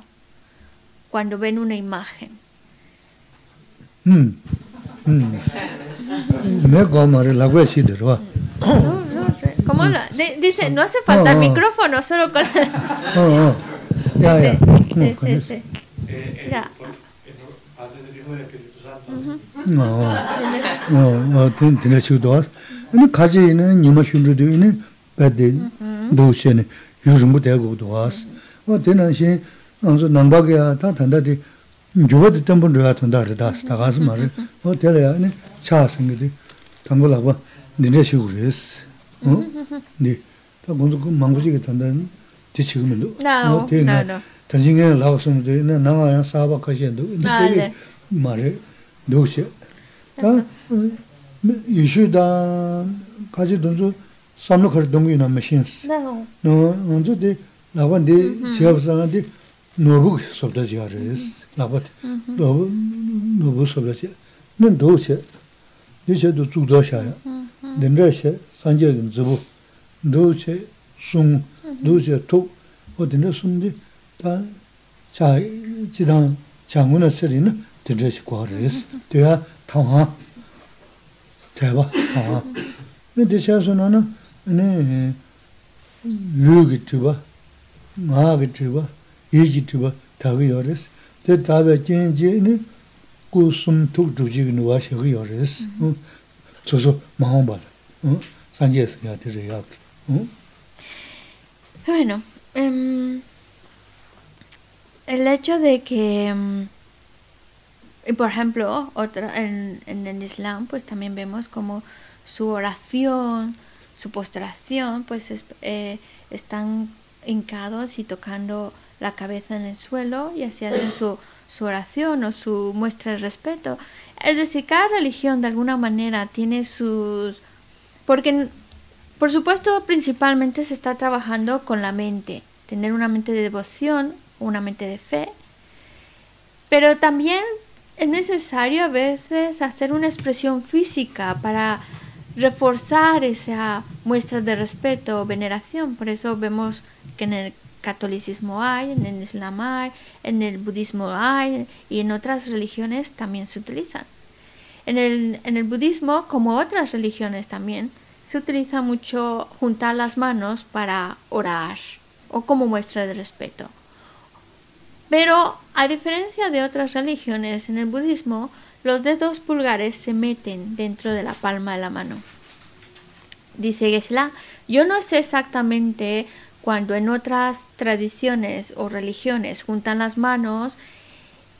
cuando ven una imagen? Hmm. Hmm. Me gomare lagwe chi de rwa. No, no sé. ¿Cómo la- di- dice, no hace falta el Oh, oh. micrófono, solo con la... Oh, oh. Ya, ya. Sí, Hmm, sí, sí, sí. Ya. Padre del Hijo y del Espíritu Santo. 어, 어, 어, 든, 드네 치고도 아니, 가지 있는 니마 슌르도 있는 배대 도시네 요즘부 대고도 왔어. 어, 되는 시, 언서 남박이야, 다 단다디, yuwa di tenpo yuwa tanda ridaas, tagaas maari, o tela ya, ane, chaa singa di, tango lakwa, ninja shigu res, di, ta gondu ku mangu shiga tanda, di chiga mendo, o te na, tansi nga lakwa sumu di, na nanga yang saba kashiya do, na tegi maari, do she, ta, yishu da, kaji donzo, samlo khari dongo ina machines, no, onzo di, lakwa di, chiga basanga di, nobu sobda chiga res, 데. 아, 되게 네. 말해. 도시. 아, 이슈다 가지 돈서 삼로 걸 동이나 마신스. No. 너 언제데 나반데 지갑상한테 노부 sobda 지하레스. 나바. 노부 노부 sobda 지. 는 도시. 이제도 주도샤야. 덴레셰 산제는 주부. 도시 숭 도시 토 어디는 숨디 다 자, 지당 장군의 소리는 들으시 과르스. 대야 당하. 대바 당하. 근데 대셔서는 네 류기 주바. 마기 주바. 이기 주바. 다기 요르스. tē tāwē jēn jē nē gu sum tūk dhū jīg nū wā shē gu yō rē sī tsū sū mā hōng bā rē sāng Bueno um, el hecho de que um, y por ejemplo otra en, en el Islam pues también vemos como su oración su postración pues es, eh, están hincados y tocando la cabeza en el suelo y así hacen su, su oración o su muestra de respeto. Es decir, cada religión de alguna manera tiene sus... Porque por supuesto, principalmente se está trabajando con la mente, tener una mente de devoción, una mente de fe, pero también es necesario a veces hacer una expresión física para reforzar esa muestra de respeto o veneración. Por eso vemos que en el catolicismo hay, en el islam hay, en el budismo hay y en otras religiones también se utilizan. En el, en el budismo, como otras religiones también, se utiliza mucho juntar las manos para orar o como muestra de respeto. Pero a diferencia de otras religiones, en el budismo los dedos pulgares se meten dentro de la palma de la mano. Dice Geshe-la, yo no sé exactamente cuando en otras tradiciones o religiones juntan las manos,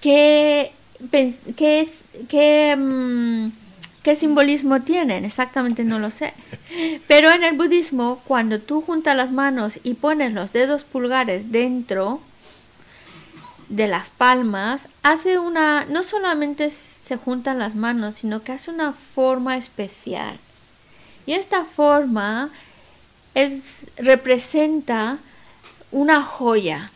qué, qué, mm, qué simbolismo tienen, exactamente no lo sé. Pero en el budismo, cuando tú juntas las manos y pones los dedos pulgares dentro de las palmas, hace una, no solamente se juntan las manos, sino que hace una forma especial. Y esta forma es- representa una joya.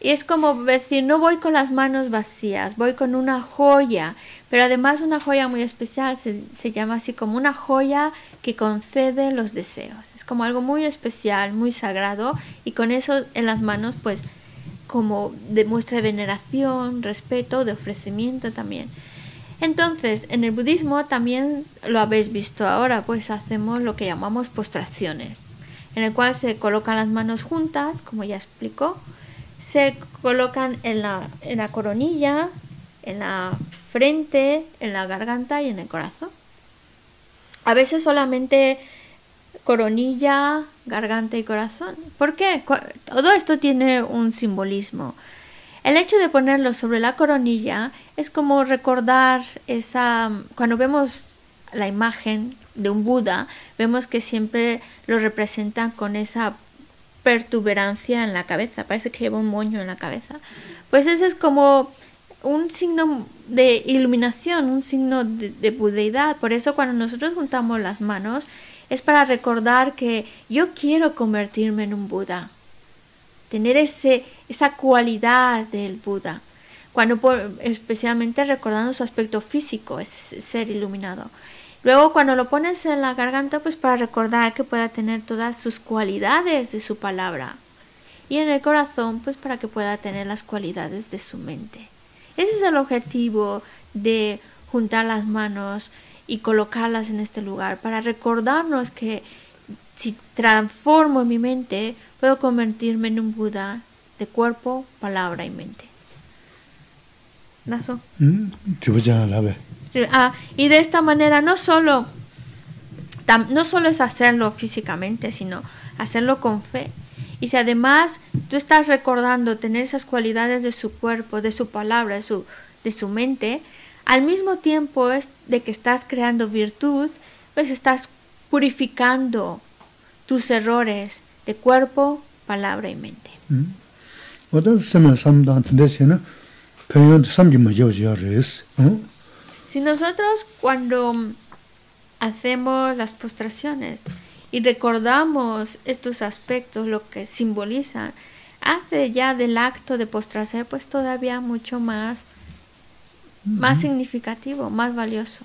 Y es como decir, no voy con las manos vacías, voy con una joya, pero además una joya muy especial, se, se, llama así como una joya que concede los deseos. Es como algo muy especial, muy sagrado, y con eso en las manos pues como demuestra veneración, respeto, de ofrecimiento también. Entonces, en el budismo también lo habéis visto ahora, pues hacemos lo que llamamos postraciones, en el cual se colocan las manos juntas, como ya explicó, se colocan en la, en la coronilla, en la frente, en la garganta y en el corazón. A veces solamente coronilla, garganta y corazón. ¿Por qué? Todo esto tiene un simbolismo. El hecho de ponerlo sobre la coronilla es como recordar esa... Cuando vemos la imagen de un Buda, vemos que siempre lo representan con esa pertuberancia en la cabeza, parece que lleva un moño en la cabeza. Pues ese es como un signo de iluminación, un signo de, de budeidad. Por eso cuando nosotros juntamos las manos es para recordar que yo quiero convertirme en un Buda, tener ese, esa cualidad del Buda, cuando especialmente recordando su aspecto físico, es ser iluminado. Luego cuando lo pones en la garganta, pues para recordar que pueda tener todas sus cualidades de su palabra. Y en el corazón, pues para que pueda tener las cualidades de su mente. Ese es el objetivo de juntar las manos y colocarlas en este lugar, para recordarnos que si transformo mi mente, puedo convertirme en un Buda de cuerpo, palabra y mente. ¿Naso? Mm, Ah, y de esta manera no solo, no solo es hacerlo físicamente, sino hacerlo con fe. Y si además tú estás recordando tener esas cualidades de su cuerpo, de su palabra, de su, de su mente, al mismo tiempo es de que estás creando virtud, pues estás purificando tus errores de cuerpo, palabra y mente. Si nosotros cuando hacemos las postraciones y recordamos estos aspectos, lo que simbolizan, hace ya del acto de postrarse pues todavía mucho más, más significativo, más valioso.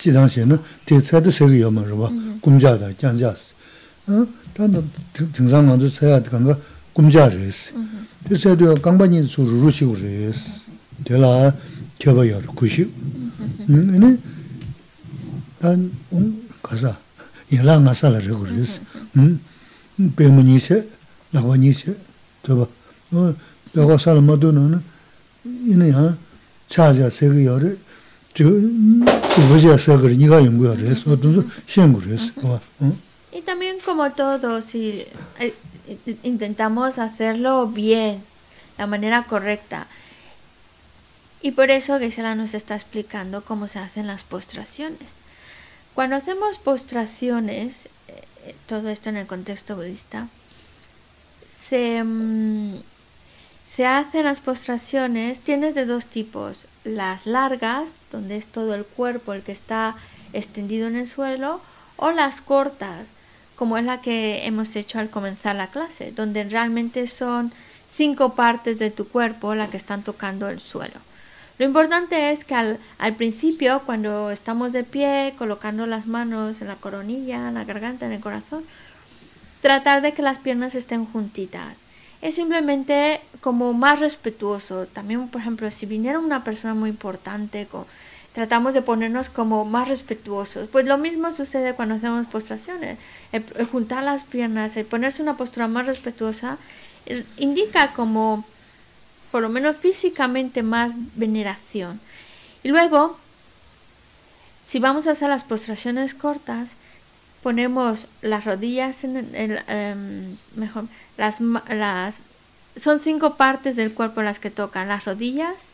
지당 씨는 대체도 세기 염을 봐. 꿈자다 견자스. 응? 단 등산 먼저 세야 간거 꿈자레스. 대체도 강반이 수루루시고 그랬어. 대라 겨봐요. 구시. 응? 네. 단 가사. 얘랑 가사를 그랬어. 응? 배문이세 나와니세 저봐. 어, 내가 살마도는 이내야 차자 세기 열을 Y también como todo, si intentamos hacerlo bien, la manera correcta, y por eso Gesela nos está explicando cómo se hacen las postraciones. Cuando hacemos postraciones, eh, todo esto en el contexto budista, se, mm, se hacen las postraciones, tienes de dos tipos, las largas, donde es todo el cuerpo el que está extendido en el suelo, o las cortas, como es la que hemos hecho al comenzar la clase, donde realmente son cinco partes de tu cuerpo las que están tocando el suelo. Lo importante es que al, principio, cuando estamos de pie, colocando las manos en la coronilla, en la garganta, en el corazón, tratar de que las piernas estén juntitas. Es simplemente como más respetuoso. También, por ejemplo, si viniera una persona muy importante, tratamos de ponernos como más respetuosos. Pues lo mismo sucede cuando hacemos postraciones. juntar las piernas, el ponerse una postura más respetuosa, eh, indica como por lo menos físicamente más veneración. Y luego, si vamos a hacer las postraciones cortas, ponemos las rodillas en el, em, mejor, las, las, son cinco partes del cuerpo las que tocan, las rodillas,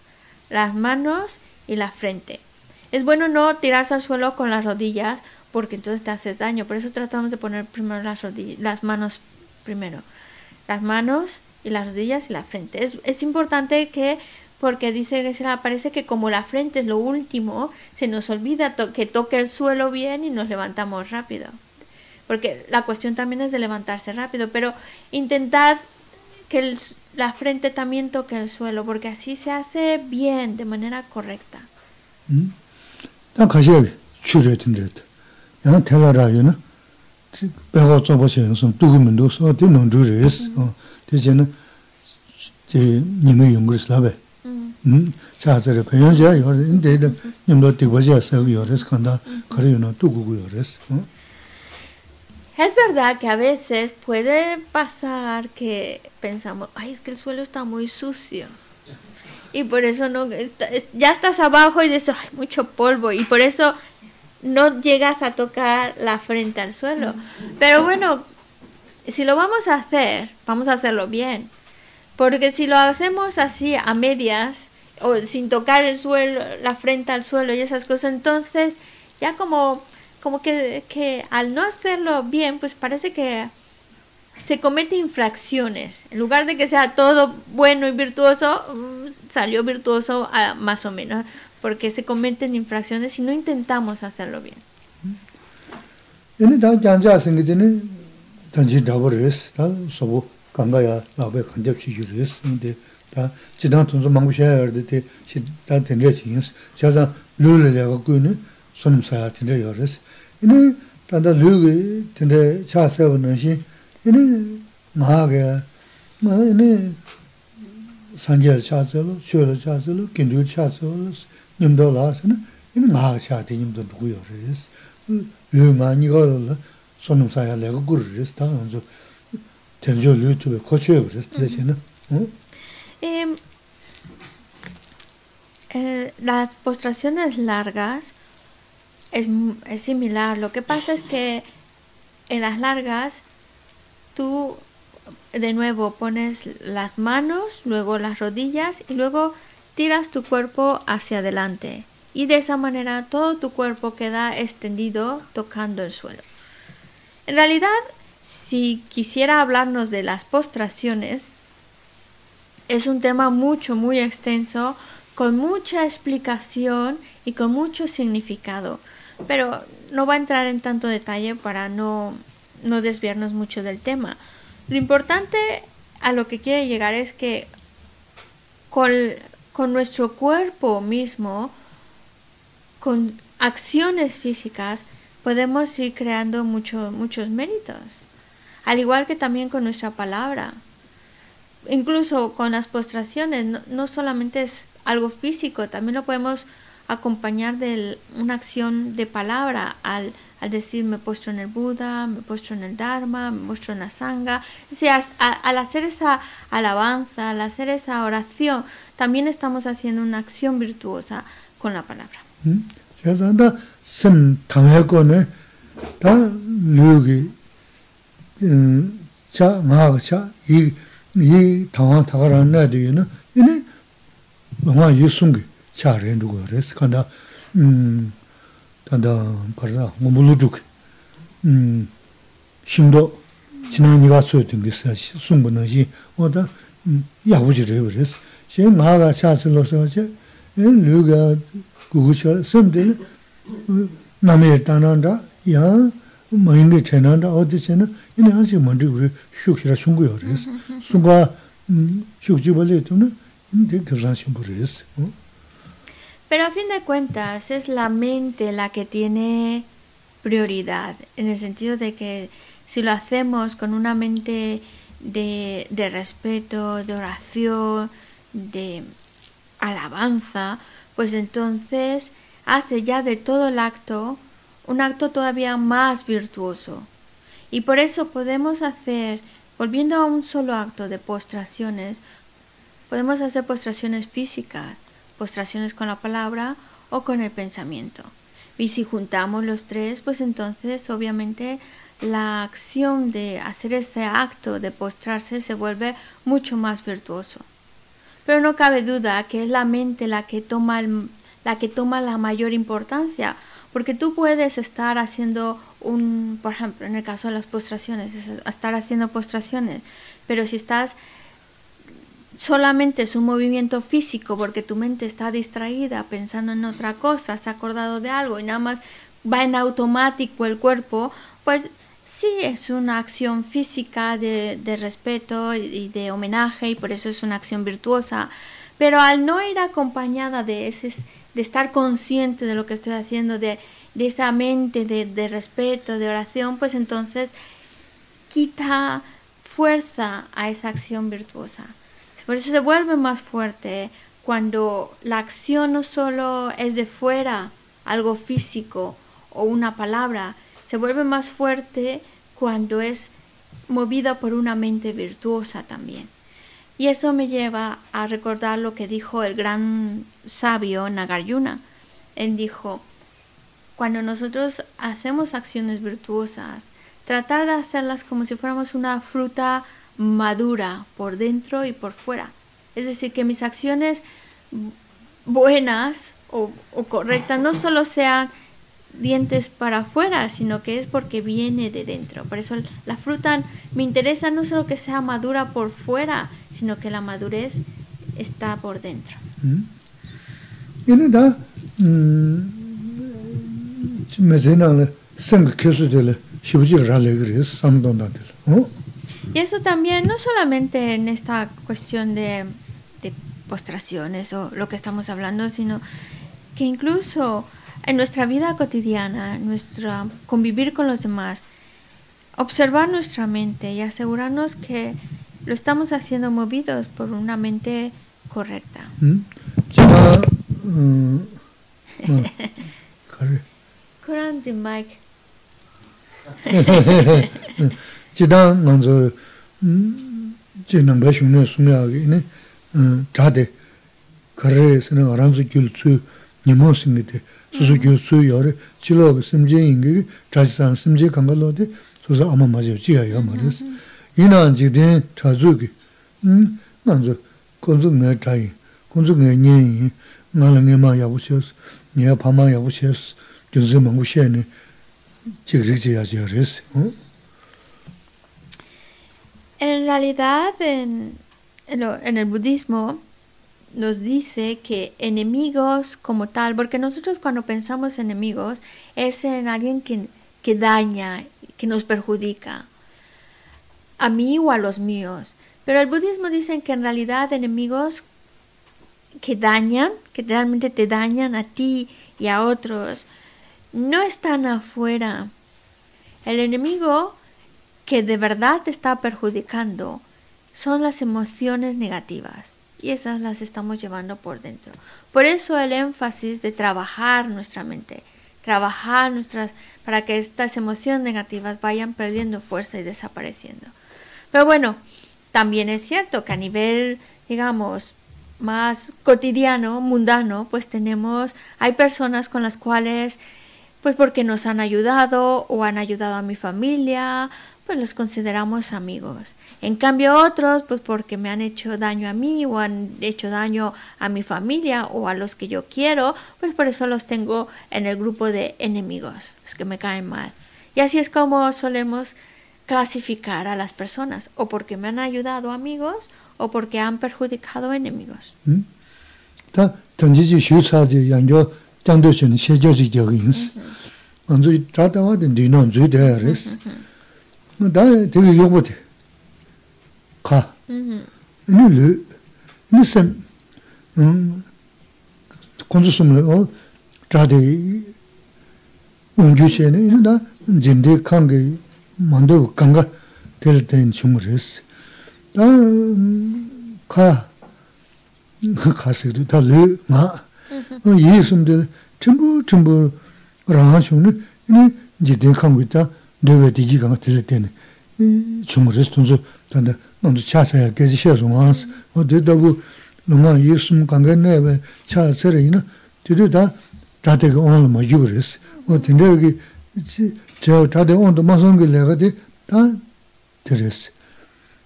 las manos y la frente. Es bueno no tirarse al suelo con las rodillas porque entonces te haces daño, por eso tratamos de poner primero las, las manos primero. Las manos y las rodillas y la frente. Es, es importante que, porque dice que se aparece que como la frente es lo último, se nos olvida to que toque el suelo bien y nos levantamos rápido. Porque la cuestión también es de levantarse rápido, pero intentad que el, la frente también toque el suelo, porque así se hace bien, de manera correcta. ¿Mm? 음. 자세를 배워야 요. 근데 님도 되고야 서고 요래서 간다. 그래요나 두고 요래서. 어. Es verdad que a veces puede pasar que pensamos, ay, es que el suelo está muy sucio. Y por eso no, está- es- ya estás abajo y dices, ay, mucho polvo. Y por eso no llegas a tocar la frente al suelo. Pero bueno, si lo vamos a hacer, vamos a hacerlo bien. Porque si lo hacemos así a medias o sin tocar el suelo, la frente al suelo y esas cosas, entonces ya como, como que, que al no hacerlo bien, pues parece que se cometen infracciones. En lugar de que sea todo bueno y virtuoso, mm, salió virtuoso ah, más o menos. Porque se cometen infracciones si no intentamos hacerlo bien. 얘네 다 장자 생기더니 단지 잡으레스. 다 서고 강가야 나베 간접시 주레스. 근데 다 지단 통서 망고셔야 돼. 시다 된게 진스. 자자 룰을 그는 손님 사야 된게 요레스. 이네 단다 룰이 된데 차세우는 시 이네 마게 뭐 이네 산절 차서로 쇼로 차서로 긴도 차서로 님도 라서는 이네 마가 차대 님도 누구 요레스. 류만 이거를 손님 사야 내가 그르레스 다 먼저 tenjo lu tuwe kochoye bures, 대신에 어? Em, eh, las postraciones largas es, es similar. Lo que pasa es que en las largas tú de nuevo pones las manos, luego las rodillas y luego tiras tu cuerpo hacia adelante. Y de esa manera todo tu cuerpo queda extendido tocando el suelo. En realidad, si quisiera hablarnos de las postraciones, es un tema mucho, muy extenso, con mucha explicación y con mucho significado. Pero no va a entrar en tanto detalle para no, no desviarnos mucho del tema. Lo importante a lo que quiere llegar es que con, con nuestro cuerpo mismo, con acciones físicas, podemos ir creando mucho- muchos méritos. Al igual que también con nuestra palabra incluso con las postraciones, no, no solamente es algo físico, también lo podemos acompañar de una acción de palabra al, al decir me postro en el Buda, me postro en el Dharma, me postro en la Sangha. O sea, a- al hacer esa alabanza, al hacer esa oración, también estamos haciendo una acción virtuosa con la palabra. 응? 그래서 다 심, 당할 거네. 다 류기, 음, 자, 마가 자, 이, 이 당황 타가라는 애들이는, 이네, 영화 유승기, 차례 누구 그랬어. 간다, 음, 단다, 그러다, 뭐, 물루죽, 음, 신도, 지난 니가 쏘였던 게 있어, 숨고는지, 어다, 음, 야부지를 그랬어. 제 마가 차슬로서, 제, 류가, 그거처 섬들 남의 단한다 야 뭐인게 전한다 어디서는 이내 아직 먼저 우리 슉시라 숨고요 그래서 숨가 슉지 벌레 또는 인데 교산신 부르스 어 Pero a fin de cuentas es la mente la que tiene prioridad, en el sentido de que si lo hacemos con una mente de, de respeto, de oración, de alabanza, pues entonces hace ya de todo el acto un acto todavía más virtuoso. Y por eso podemos hacer, volviendo a un solo acto de postraciones, podemos hacer postraciones físicas, postraciones con la palabra o con el pensamiento. Y si juntamos los tres, pues entonces obviamente la acción de hacer ese acto de postrarse se vuelve mucho más virtuoso. Pero no cabe duda que es la mente la que toma la que toma la mayor importancia, porque tú puedes estar haciendo un, por ejemplo, en el caso de las postraciones, es estar haciendo postraciones, pero si estás solamente es un movimiento físico porque tu mente está distraída pensando en otra cosa, se ha acordado de algo y nada más va en automático el cuerpo, pues sí es una acción física de, de respeto y de homenaje y por eso es una acción virtuosa, pero al no ir acompañada de ese, de estar consciente de lo que estoy haciendo, de, de esa mente de, de respeto, de oración, pues entonces quita fuerza a esa acción virtuosa. Por eso se vuelve más fuerte cuando la acción no solo es de fuera, algo físico o una palabra, se vuelve más fuerte cuando es movida por una mente virtuosa también. Y eso me lleva a recordar lo que dijo el gran sabio Nagarjuna. Él dijo, cuando nosotros hacemos acciones virtuosas, tratar de hacerlas como si fuéramos una fruta madura por dentro y por fuera. Es decir, que mis acciones bu- buenas o correctas no solo sean dientes para afuera, sino que es porque viene de dentro. Por eso la fruta me interesa no solo que sea madura por fuera, sino que la madurez está por dentro. Del. ¿Oh? Y eso también, no solamente en esta cuestión de, de postraciones o lo que estamos hablando, sino que incluso en nuestra vida cotidiana, nuestra convivir con los demás, observar nuestra mente y asegurarnos que lo estamos haciendo movidos por una mente correcta. 음? 제가 음. 어. 그래. Coran de Mike. 지단 먼저 음 지난 거 shumne 수명하게 음 다데 그래서는 알아서 줄수 니모스미데 수수 줄수 여러 지로 심제인게 자산 심제 강가로데 소서 아마 맞아 지야요 말이스 이나 지데 자주기 음 먼저 건중내 자이 건중내 년이 나랑에마 야부셔스 니야 파마 야부셔스 준세 망고셰네 지그리지야지야레스 어 En realidad, en, en lo- en el budismo nos dice que enemigos como tal, porque nosotros cuando pensamos enemigos es en alguien que, que daña, que nos perjudica, a mí o a los míos. Pero el budismo dice que en realidad enemigos que dañan, que realmente te dañan a ti y a otros, no están afuera. El enemigo que de verdad te está perjudicando son las emociones negativas y esas las estamos llevando por dentro. Por eso el énfasis de trabajar nuestra mente, trabajar nuestras para que estas emociones negativas vayan perdiendo fuerza y desapareciendo. Pero bueno, también es cierto que a nivel, digamos, más cotidiano, mundano, pues tenemos, hay personas con las cuales, pues porque nos han ayudado o han ayudado a mi familia, pues los consideramos amigos. En cambio otros, pues porque me han hecho daño a mí o han hecho daño a mi familia o a los que yo quiero, pues por eso los tengo en el grupo de enemigos, los que me caen mal. Y así es como solemos clasificar a las personas, o porque me han ayudado amigos o porque han perjudicado enemigos. 음? 다 던지지 휴사지 양조 장도신 세조지 적인스. 먼저 자다와든 뒤는 주대야레스. 나 되게 요거데. 가. Ujú. 이리 이선 음 콘주스물 어 자데 운주세네 이다 진데 칸게 만도 강가 될땐 주무레스. 다가 가서도 달래 마 예수님들 전부 전부 라하쇼는 이니 지대 칸고 있다 내가 디지가 될 때는 이 주무레스 돈서 단다 너도 차사야 계지 셔서 와서 어 되다고 너무 예수님 관계내에 차서리나 되다 다대가 오늘 뭐 유그레스 어 근데 여기 저 다대 온도 마성게 내가 돼다 드레스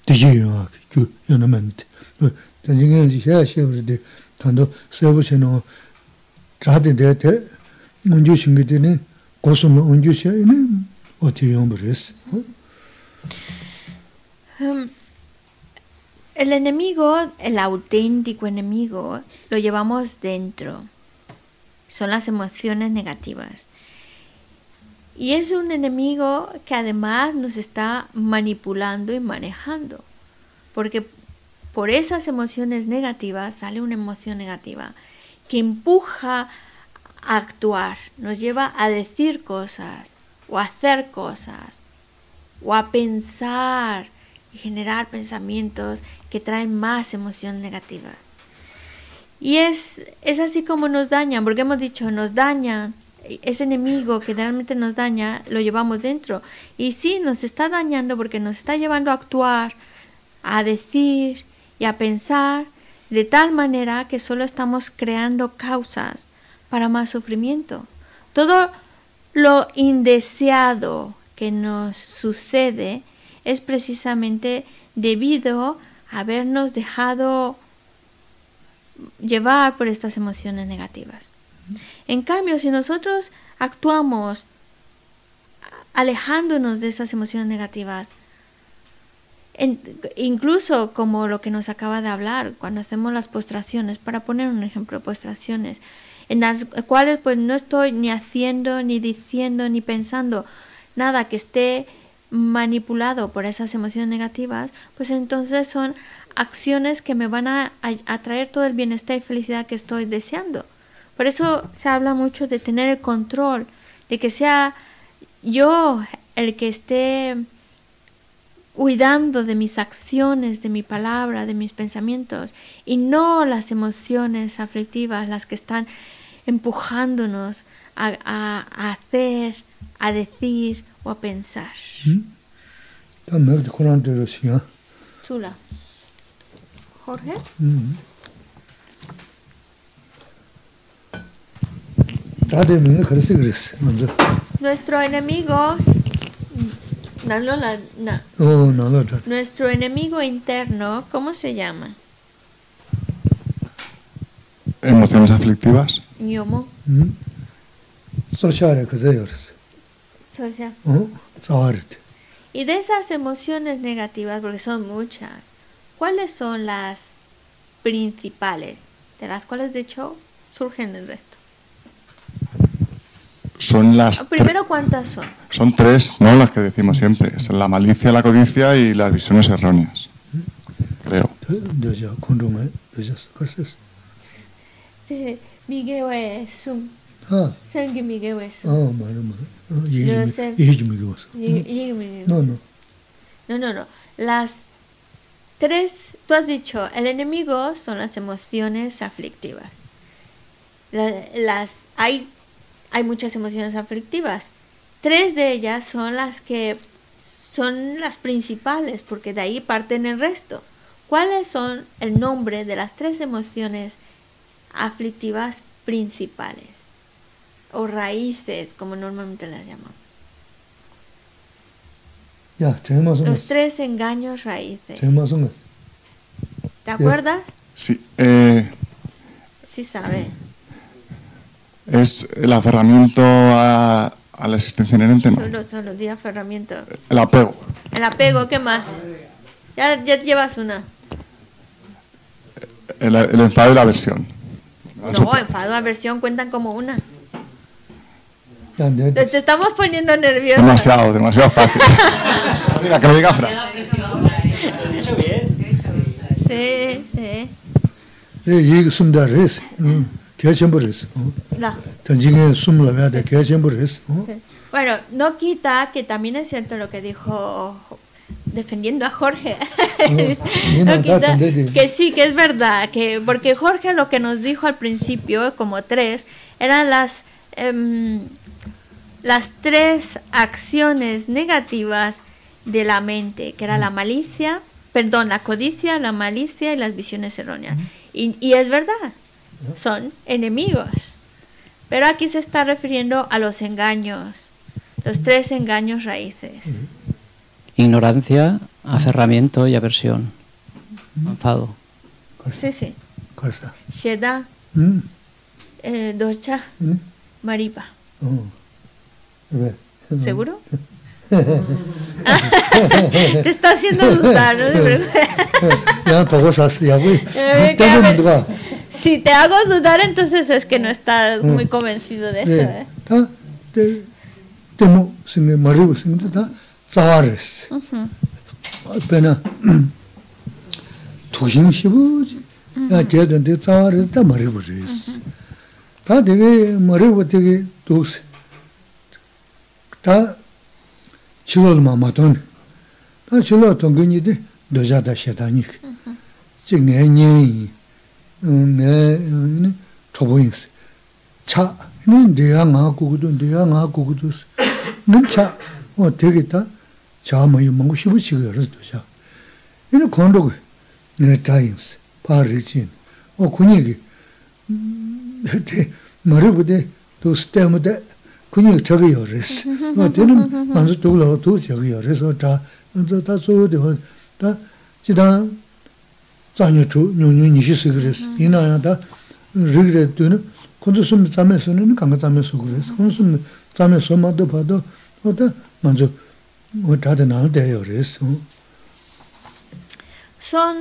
디지요 그 연어멘트 어 단징에 지야 셔버데 단도 세부세노 자대 대대 문주 신기되네 고스모 운주셔는 어떻게 용버레스 어 Um, El enemigo, el auténtico enemigo, lo llevamos dentro. Son las emociones negativas. Y es un enemigo que además nos está manipulando y manejando. Porque por esas emociones negativas sale una emoción negativa que empuja a actuar, nos lleva a decir cosas o a hacer cosas o a pensar y generar pensamientos que traen más emoción negativa. Y es, es así como nos dañan, porque hemos dicho, nos dañan, ese enemigo que realmente nos daña, lo llevamos dentro. Y sí, nos está dañando porque nos está llevando a actuar, a decir y a pensar de tal manera que solo estamos creando causas para más sufrimiento. Todo lo indeseado que nos sucede es precisamente debido a habernos dejado llevar por estas emociones negativas. En cambio, si nosotros actuamos alejándonos de esas emociones negativas, incluso como lo que nos acaba de hablar, cuando hacemos las postraciones, para poner un ejemplo postraciones, en las cuales pues no estoy ni haciendo, ni diciendo, ni pensando nada que esté manipulado por esas emociones negativas, pues entonces son acciones que me van a, atraer todo el bienestar y felicidad que estoy deseando. Por eso se habla mucho de tener el control, de que sea yo el que esté cuidando de mis acciones, de mi palabra, de mis pensamientos, y no las emociones aflictivas las que están empujándonos a, a hacer, a decir o a pensar. Chula. Jorge. Nuestro enemigo, nuestro enemigo interno, ¿cómo se llama? Emociones aflictivas. Yomo. Y de esas emociones negativas, porque son muchas, ¿cuáles son las principales? De las cuales de hecho surgen el resto. Son las... Primero, ¿cuántas son? Son tres, ¿no? Las que decimos siempre. Es la malicia, la codicia y las visiones erróneas. Creo. Sí, Miguel es un... Ah. Miguel. No, no. No, no, no. Las tres, tú has dicho, el enemigo son las emociones aflictivas. Las, hay, hay muchas emociones aflictivas. Tres de ellas son las que son las principales, porque de ahí parten el resto. ¿Cuáles son el nombre de las tres emociones aflictivas principales? O raíces, como normalmente las llamamos. Los tres engaños raíces. ¿Te acuerdas? Sí. Eh, sí sabe. Es el aferramiento a, la existencia inherente, ¿no? Solo, solo, di aferramiento. El apego. El apego, ¿qué más? Ya, ya llevas una. El, el enfado y la aversión. No, enfado y aversión cuentan como una. Te estamos poniendo nervioso. Demasiado, demasiado fácil. Mira, que lo diga Fran. Sí, sí. 이게 숨다 그랬어. 개천버렸어. 단지게 숨을 해야 개천버렸어. Bueno, no quita que también es cierto lo que dijo defendiendo a Jorge. no quita que sí, que es verdad, que porque Jorge lo que nos dijo al principio, como tres, eran las eh, las tres acciones negativas de la mente, que era la malicia, perdón, la codicia, la malicia y las visiones erróneas. Y, y es verdad, son enemigos. Pero aquí se está refiriendo a los engaños, los tres engaños raíces. Ignorancia, aferramiento y aversión. Enfado. Sí, sí. Cosa. Sheda, eh, Docha, Maripa. ¿Seguro? Te está haciendo dudar, ¿no? Si te hago dudar, entonces es que no estás muy convencido de eso. ¿eh? temo singe 네 초보인스 차 민데야 나 고고도 데야 나 고고도 민차 어 되겠다 자마이 먹고 싶어 지금 그래서 이거 건도 네 타인스 파리진 어 군이기 데 머르부데 또 스템데 군이 저기 요레스 뭐 되는 만서 도글로 도 저기 요레서 다 먼저 다 소요되고 다 지단 Son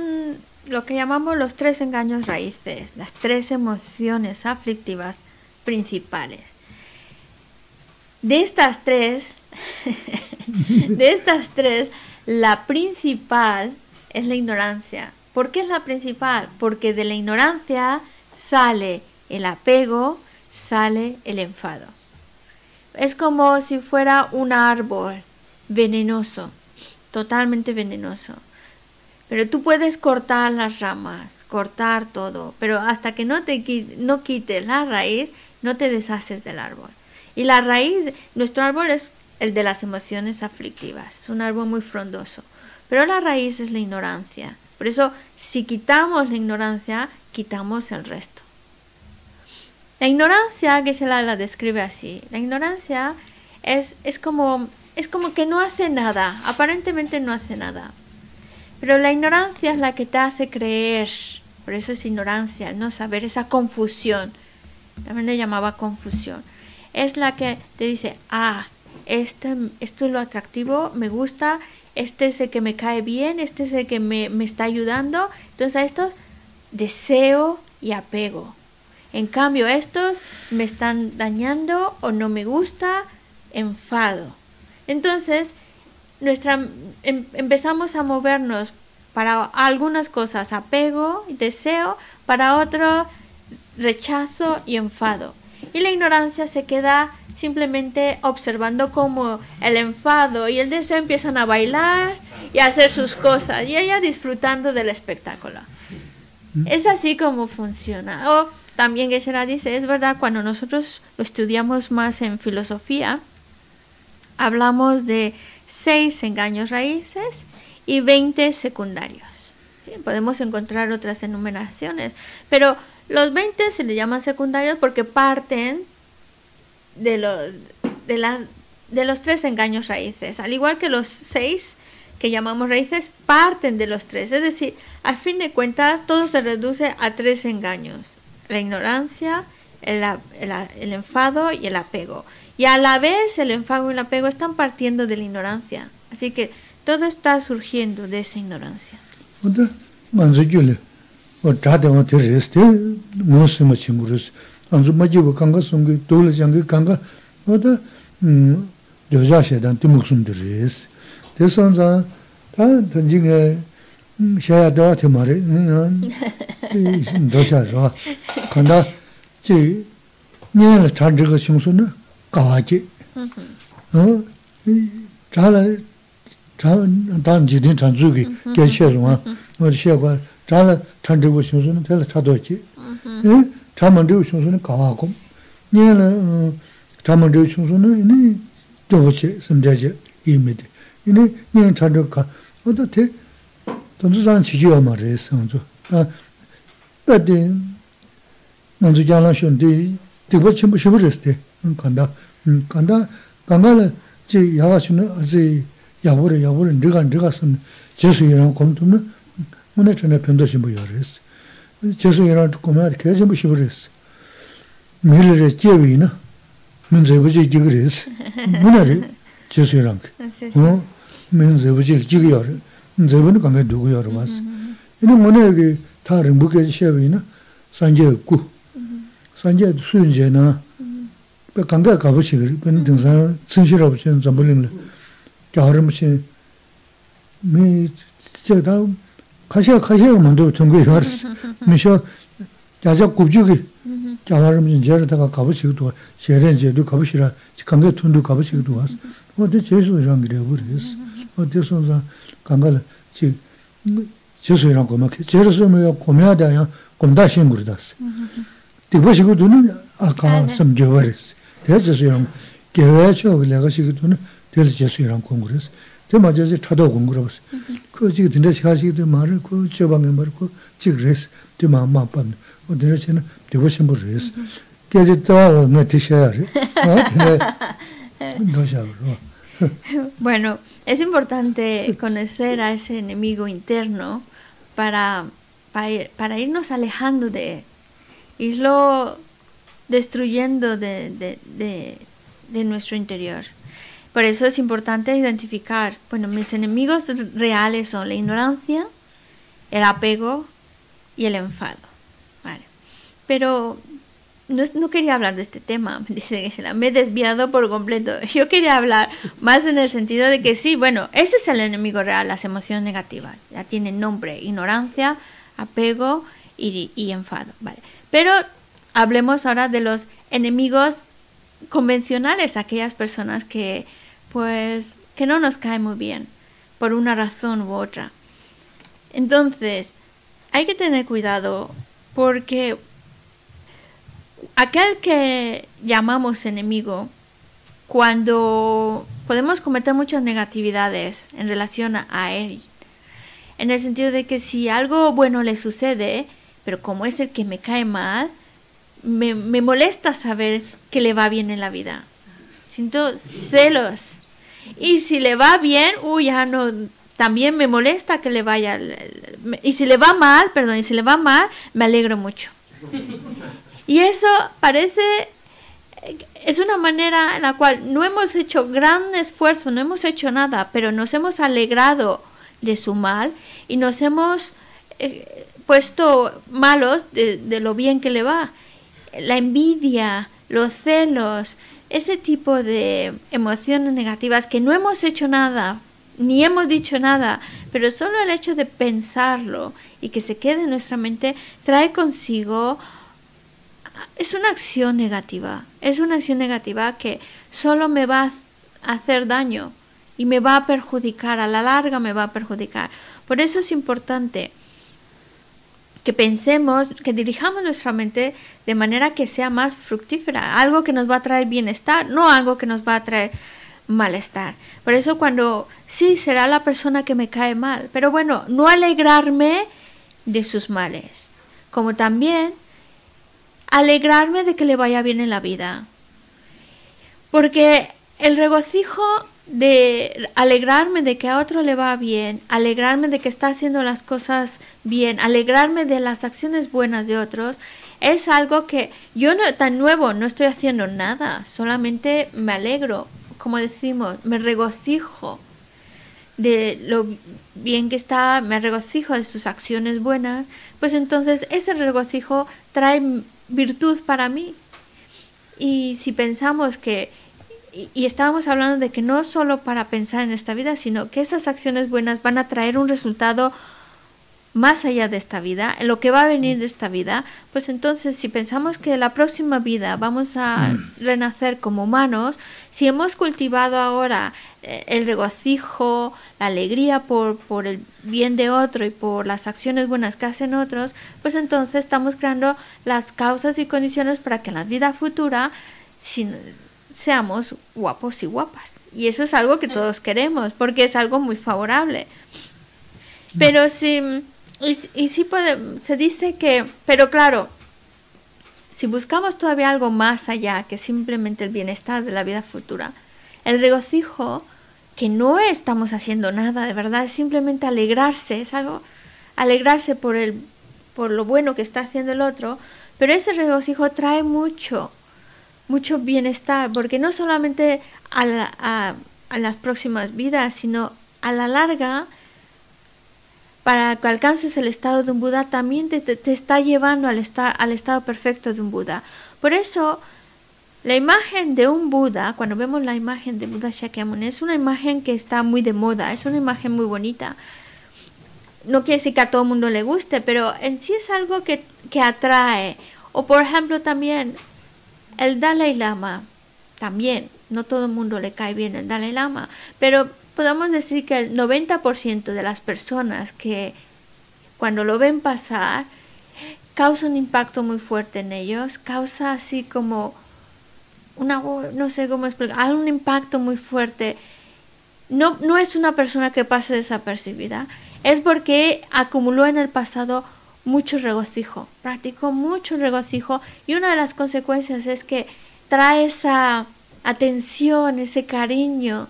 lo que llamamos los tres engaños raíces, las tres emociones aflictivas principales. De estas tres, de estas tres, la principal es la ignorancia. ¿Por qué es la principal? Porque de la ignorancia sale el apego, sale el enfado. Es como si fuera un árbol venenoso, totalmente venenoso. Pero tú puedes cortar las ramas, cortar todo, pero hasta que no te no quites la raíz, no te deshaces del árbol. Y la raíz, nuestro árbol es el de las emociones aflictivas, es un árbol muy frondoso, pero la raíz es la ignorancia. Por eso, si quitamos la ignorancia, quitamos el resto. La ignorancia, que la, la describe así, la ignorancia es, es, como, es como que no hace nada, aparentemente no hace nada. Pero la ignorancia es la que te hace creer, por eso es ignorancia, no saber, esa confusión, también le llamaba confusión, es la que te dice, ah, este, esto es lo atractivo, me gusta, este es el que me cae bien, este es el que me, me está ayudando, entonces a estos deseo y apego. En cambio, estos me están dañando o no me gusta, enfado. Entonces, nuestra, em- empezamos a movernos para algunas cosas apego, deseo, para otro rechazo y enfado. Y la ignorancia se queda simplemente observando cómo el enfado y el deseo empiezan a bailar y a hacer sus cosas y ella disfrutando del espectáculo. Es así como funciona. O también Geshe-la dice, es verdad, cuando nosotros lo estudiamos más en filosofía, hablamos de seis engaños raíces y 20 secundarios. ¿sí? Podemos encontrar otras enumeraciones, pero los 20 se le llaman secundarios porque parten de los, de, las, de los tres engaños raíces, al igual que los seis que llamamos raíces parten de los tres. Es decir, a fin de cuentas, todo se reduce a tres engaños. La ignorancia, el, el el enfado y el apego. Y a la vez el enfado y el apego están partiendo de la ignorancia. Así que todo está surgiendo de esa ignorancia. 안주 마지고 강가 송기 돌을 장기 강가 어다 음 조자셰단 티목숨들이스 대선자 다 던지게 샤야 도한테 말이 음 도샤죠 간다 지 년의 잔지가 흉수는 가와지 어 잘라 잘 단지든 잔주기 개셔로 뭐 시야가 잘라 잔지고 흉수는 될 차도지 응 tēla chā dō jī. Chā māng zhīgu xiong su nā kāwā kōm. Nye la chā māng zhīgu xiong su nā yinī jōgu xie, sim jā xie, yī mī dī. Yinī nye chā zhīgu kā, wā tā tē, tōng zū zāng qī jī wā mā rē sāng zū. Bā dī, ngā zū jā lā xiong dī, dī bā chīmbu shibu rē sī dī, kāndā. Kāndā, kāngā la jī yā wā xiong nā, zī 야부레 야부레 네가 네가 쓴 제수이랑 검토는 문에 전에 변도시 뭐 열었어. 제수이랑 조금만 계속 뭐 시버렸어. 미래의 제위나 문제부지 지그랬어. 문에 제수이랑 어 문제부지 지그여. 문제부는 관계 누구 열어 봤어. 이는 문에 여기 다른 무게 시험이나 산제 구 산제 수준제 가셔 가셔 먼저 전국에 가서 미셔. 자자 굽주기 자하름 인제르다가 가보시고도 제렌제도 가보시라. 강가 톤도 가보시고도 와서. 어디 제수랑 그래 버렸어 어디 손자 강가를 지 제수랑 고막 제수면 고매하다야 곰다 신구르다스 디보시고 두는 아까 섬겨버렸어. 대제수랑 개외쳐 내가 시기도는 될 제수랑 공부했어. Bueno, es importante conocer a ese enemigo interno para, para, para irnos alejando de él. Irlo destruyendo de, de, de, de, nuestro interior. Por eso es importante identificar, bueno, mis enemigos reales son la ignorancia, el apego y el enfado. Vale. Pero no, no, quería hablar de este tema, dice me he desviado por completo. Yo quería hablar más en el sentido de que sí, bueno, ese es el enemigo real, las emociones negativas. Ya tienen nombre, ignorancia, apego y, y enfado. Vale. Pero hablemos ahora de los enemigos convencionales, aquellas personas que pues que no nos caen muy bien por una razón u otra. Entonces, hay que tener cuidado porque aquel que llamamos enemigo, cuando podemos cometer muchas negatividades en relación a él, en el sentido de que si algo bueno le sucede, pero como es el que me cae mal, me, me, molesta saber que le va bien en la vida. Siento celos. Y si le va bien, uy, ya no, también me molesta que le vaya. Y si le va mal, perdón, y si le va mal, me alegro mucho. Y eso parece, es una manera en la cual no hemos hecho gran esfuerzo, no hemos hecho nada, pero nos hemos alegrado de su mal y nos hemos eh, puesto malos de, de lo bien que le va la envidia, los celos, ese tipo de emociones negativas que no hemos hecho nada, ni hemos dicho nada, pero solo el hecho de pensarlo y que se quede en nuestra mente trae consigo es una acción negativa, es una acción negativa que solo me va a hacer daño y me va a perjudicar, a la larga me va a perjudicar. Por eso es importante que pensemos, que dirijamos nuestra mente de manera que sea más fructífera, algo que nos va a traer bienestar, no algo que nos va a traer malestar. Por eso cuando sí será la persona que me cae mal, pero bueno, no alegrarme de sus males, como también alegrarme de que le vaya bien en la vida. Porque el regocijo de alegrarme de que a otro le va bien, alegrarme de que está haciendo las cosas bien, alegrarme de las acciones buenas de otros, es algo que yo no tan nuevo no estoy haciendo nada, solamente me alegro, como decimos, me regocijo de lo bien que está, me regocijo de sus acciones buenas, pues entonces ese regocijo trae virtud para mí. Y si pensamos que y, estábamos hablando de que no solo para pensar en esta vida, sino que esas acciones buenas van a traer un resultado más allá de esta vida, en lo que va a venir de esta vida, pues entonces si pensamos que la próxima vida vamos a mm. renacer como humanos, si hemos cultivado ahora eh, el regocijo, la alegría por, por el bien de otro y por las acciones buenas que hacen otros, pues entonces estamos creando las causas y condiciones para que en la vida futura, sin seamos guapos y guapas. Y eso es algo que todos queremos, porque es algo muy favorable. Pero sí, y, sí puede, se dice que, pero claro, si buscamos todavía algo más allá que simplemente el bienestar de la vida futura, el regocijo, que no estamos haciendo nada, de verdad, es simplemente alegrarse, es algo, alegrarse por, el, por lo bueno que está haciendo el otro, pero ese regocijo trae mucho, mucho bienestar, porque no solamente a, las próximas vidas, sino a la larga, para que alcances el estado de un Buda, también te, te, está llevando al, esta, al estado perfecto de un Buda. Por eso, La imagen de un Buda, cuando vemos la imagen de Buda Shakyamuni, es una imagen que está muy de moda, es una imagen muy bonita. No quiere decir que a todo mundo le guste, pero en sí es algo que, que atrae. O por ejemplo también el Dalai Lama, también, no todo el mundo le cae bien el Dalai Lama, pero podemos decir que el 90% de las personas que cuando lo ven pasar causa un impacto muy fuerte en ellos, causa así como una, no sé cómo explicar, un impacto muy fuerte. No, no es una persona que pase desapercibida, es porque acumuló en el pasado mucho regocijo, practicó mucho regocijo y una de las consecuencias es que trae esa atención, ese cariño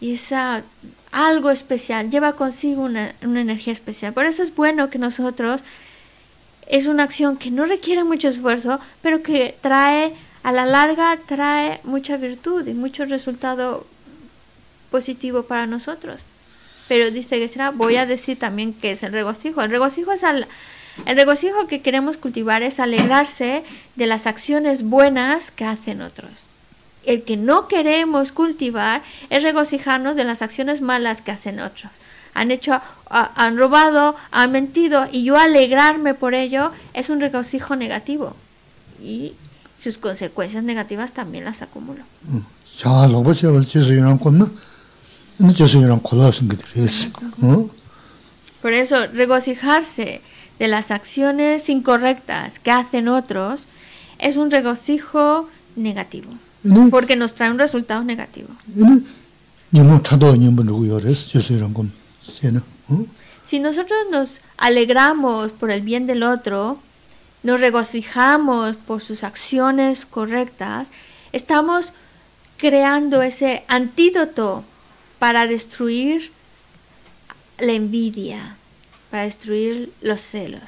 y esa algo especial, lleva consigo una, una energía especial. Por eso es bueno que nosotros es una acción que no requiere mucho esfuerzo, pero que trae a la larga trae mucha virtud y mucho resultado positivo para nosotros. Pero dice que será, voy a decir también que es el regocijo. El regocijo es al, el regocijo que queremos cultivar es alegrarse de las acciones buenas que hacen otros. El que no queremos cultivar es regocijarnos de las acciones malas que hacen otros. Han hecho, han robado, han mentido y yo alegrarme por ello es un regocijo negativo. Y sus consecuencias negativas también las acumulo. Por eso, regocijarse de las acciones incorrectas que hacen otros es un regocijo negativo, porque nos trae un resultado negativo. Si nosotros nos alegramos por el bien del otro, nos regocijamos por sus acciones correctas, estamos creando ese antídoto para destruir la envidia, para destruir los celos.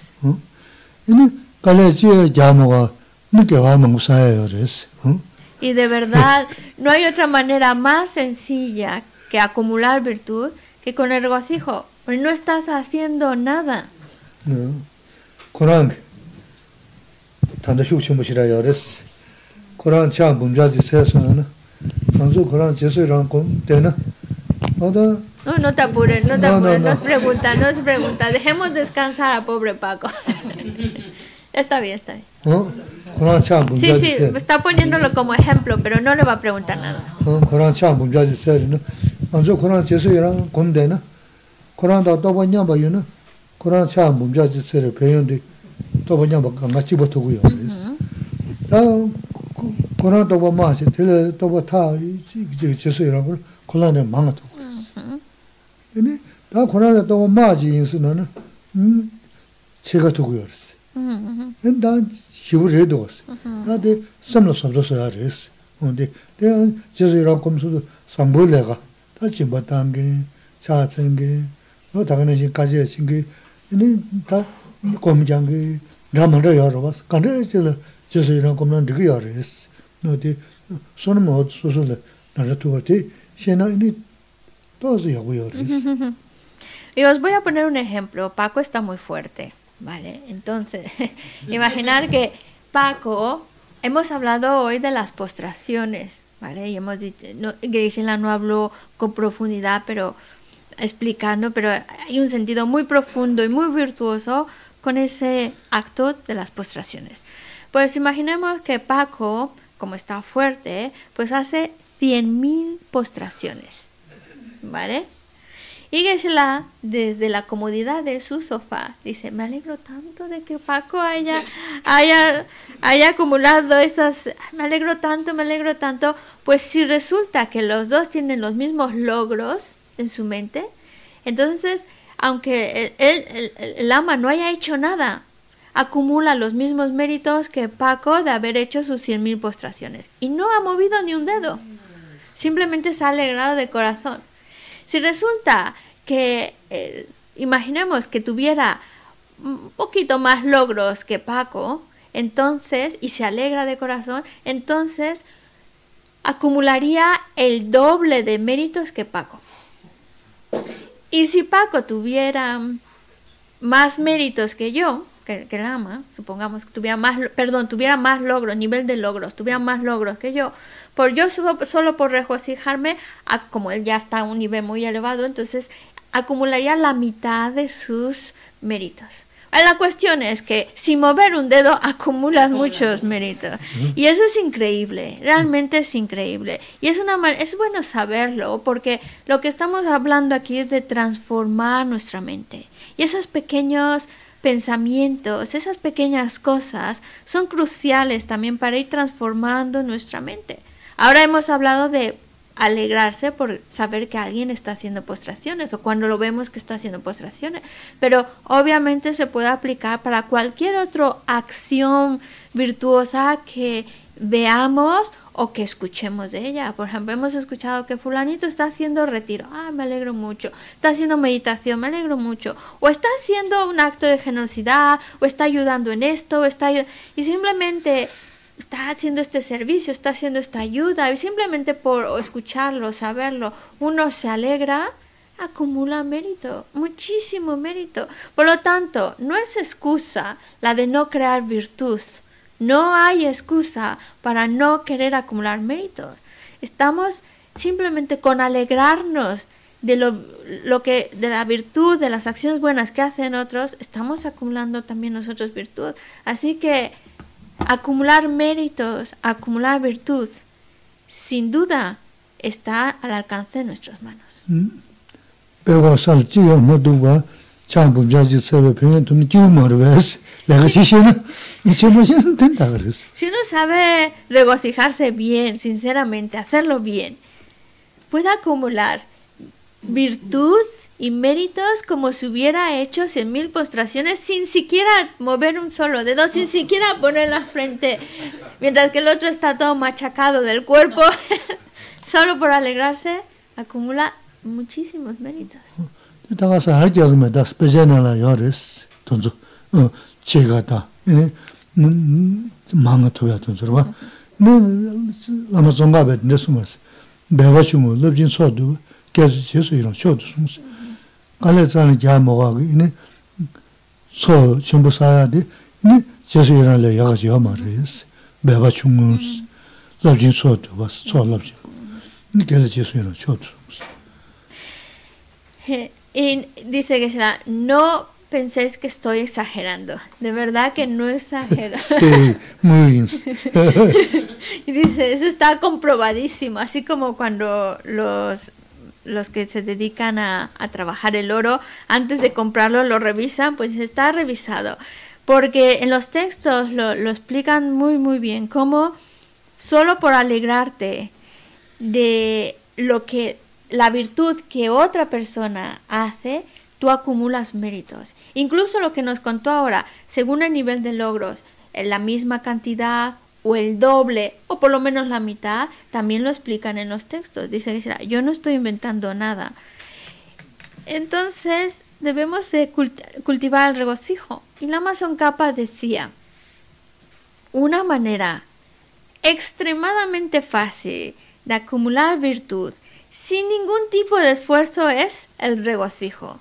Y de verdad, no hay otra manera más sencilla que acumular virtud que con el regocijo, porque no estás haciendo nada. No, no te apures, no te apures, no, no, no. pregunta, no se pregunta. Dejemos descansar a pobre Paco. está bien, está bien. Sí, sí, está poniéndolo como ejemplo, pero no le va a preguntar nada. 다 코로나 또 마지 인수는 음 제가 두고 열었어. 음. 근데 시부를 해도 왔어. 나데 섬로 섬로서 알았어. 근데 내가 제주랑 검수도 상불레가 다 지금 담게 차천게 뭐 당연히 지금까지 신게 근데 다 검장게 라만로 열어 봤어. 근데 제가 제주랑 검는 되게 열었어. 너데 손은 뭐 소소를 나도 두고 때 신나 이 도저히 하고 열었어. y os voy a poner un ejemplo Paco está muy fuerte vale entonces imaginar que Paco hemos hablado hoy de las postraciones vale y hemos dicho no, Gisela no habló con profundidad pero explicando pero hay un sentido muy profundo y muy virtuoso con ese acto de las postraciones. Pues imaginemos que Paco, como está fuerte, pues hace 100.000 postraciones. ¿Vale? Y Geshe-la, desde la comodidad de su sofá, dice, me alegro tanto de que Paco haya, haya, haya acumulado esas, me alegro tanto, me alegro tanto, pues si resulta que los dos tienen los mismos logros en su mente, entonces aunque el, el, ama no haya hecho nada, acumula los mismos méritos que Paco de haber hecho sus cien mil postraciones. Y no ha movido ni un dedo. Simplemente se ha alegrado de corazón. Si resulta que, eh, imaginemos que tuviera un poquito más logros que Paco, entonces, y se alegra de corazón, entonces acumularía el doble de méritos que Paco. Y si Paco tuviera más méritos que yo, que, que ama, supongamos que tuviera más, perdón, tuviera más logros, nivel de logros, tuviera más logros que yo, por yo solo, solo por regocijarme, a, como él ya está a un nivel muy elevado, entonces acumularía la mitad de sus méritos. La cuestión es que sin mover un dedo acumulas muchos méritos. Y eso es increíble, realmente es increíble. Y es, una, es bueno saberlo porque lo que estamos hablando aquí es de transformar nuestra mente. Y esos pequeños pensamientos, esas pequeñas cosas son cruciales también para ir transformando nuestra mente. Ahora hemos hablado de alegrarse por saber que alguien está haciendo postraciones o cuando lo vemos que está haciendo postraciones. Pero obviamente se puede aplicar para cualquier otra acción virtuosa que veamos o que escuchemos de ella. Por ejemplo, hemos escuchado que fulanito está haciendo retiro. Ah, me alegro mucho. Está haciendo meditación, me alegro mucho. O está haciendo un acto de generosidad, o está ayudando en esto, o está y simplemente está haciendo este servicio, está haciendo esta ayuda, y simplemente por escucharlo, saberlo, uno se alegra, acumula mérito, muchísimo mérito. Por lo tanto, no es excusa la de no crear virtud. No hay excusa para no querer acumular méritos. Estamos simplemente con alegrarnos de lo, lo, que de la virtud, de las acciones buenas que hacen otros, estamos acumulando también nosotros virtud. Así que acumular méritos, acumular virtud, sin duda está al alcance de nuestras manos. Si uno sabe regocijarse bien, sinceramente, hacerlo bien, puede acumular virtud y méritos como si hubiera hecho cien mil postraciones sin siquiera mover un solo dedo, sin siquiera poner la frente, mientras que el otro está todo machacado del cuerpo, solo por alegrarse, acumula muchísimos méritos. 갈레자는 자 먹어 이네 소 전부 사야데 네 제수이라는 야가지 말이스 매바 충문스 럽진 소도 봤어 소 럽진 네 계속 제수이라 쇼도 Y dice que será, no penséis que estoy exagerando. De verdad que no exagero. Sí, muy bien. y dice, eso está comprobadísimo. Así como cuando los los que se dedican a, trabajar el oro, antes de comprarlo lo revisan, pues está revisado. Porque en los textos lo, lo explican muy, muy bien, cómo solo por alegrarte de lo que la virtud que otra persona hace, tú acumulas méritos. Incluso lo que nos contó ahora, según el nivel de logros, en la misma cantidad o el doble o por lo menos la mitad, también lo explican en los textos. Dice que yo no estoy inventando nada. Entonces debemos de cultivar el regocijo. Y la Amazon Capa decía, una manera extremadamente fácil de acumular virtud sin ningún tipo de esfuerzo es el regocijo.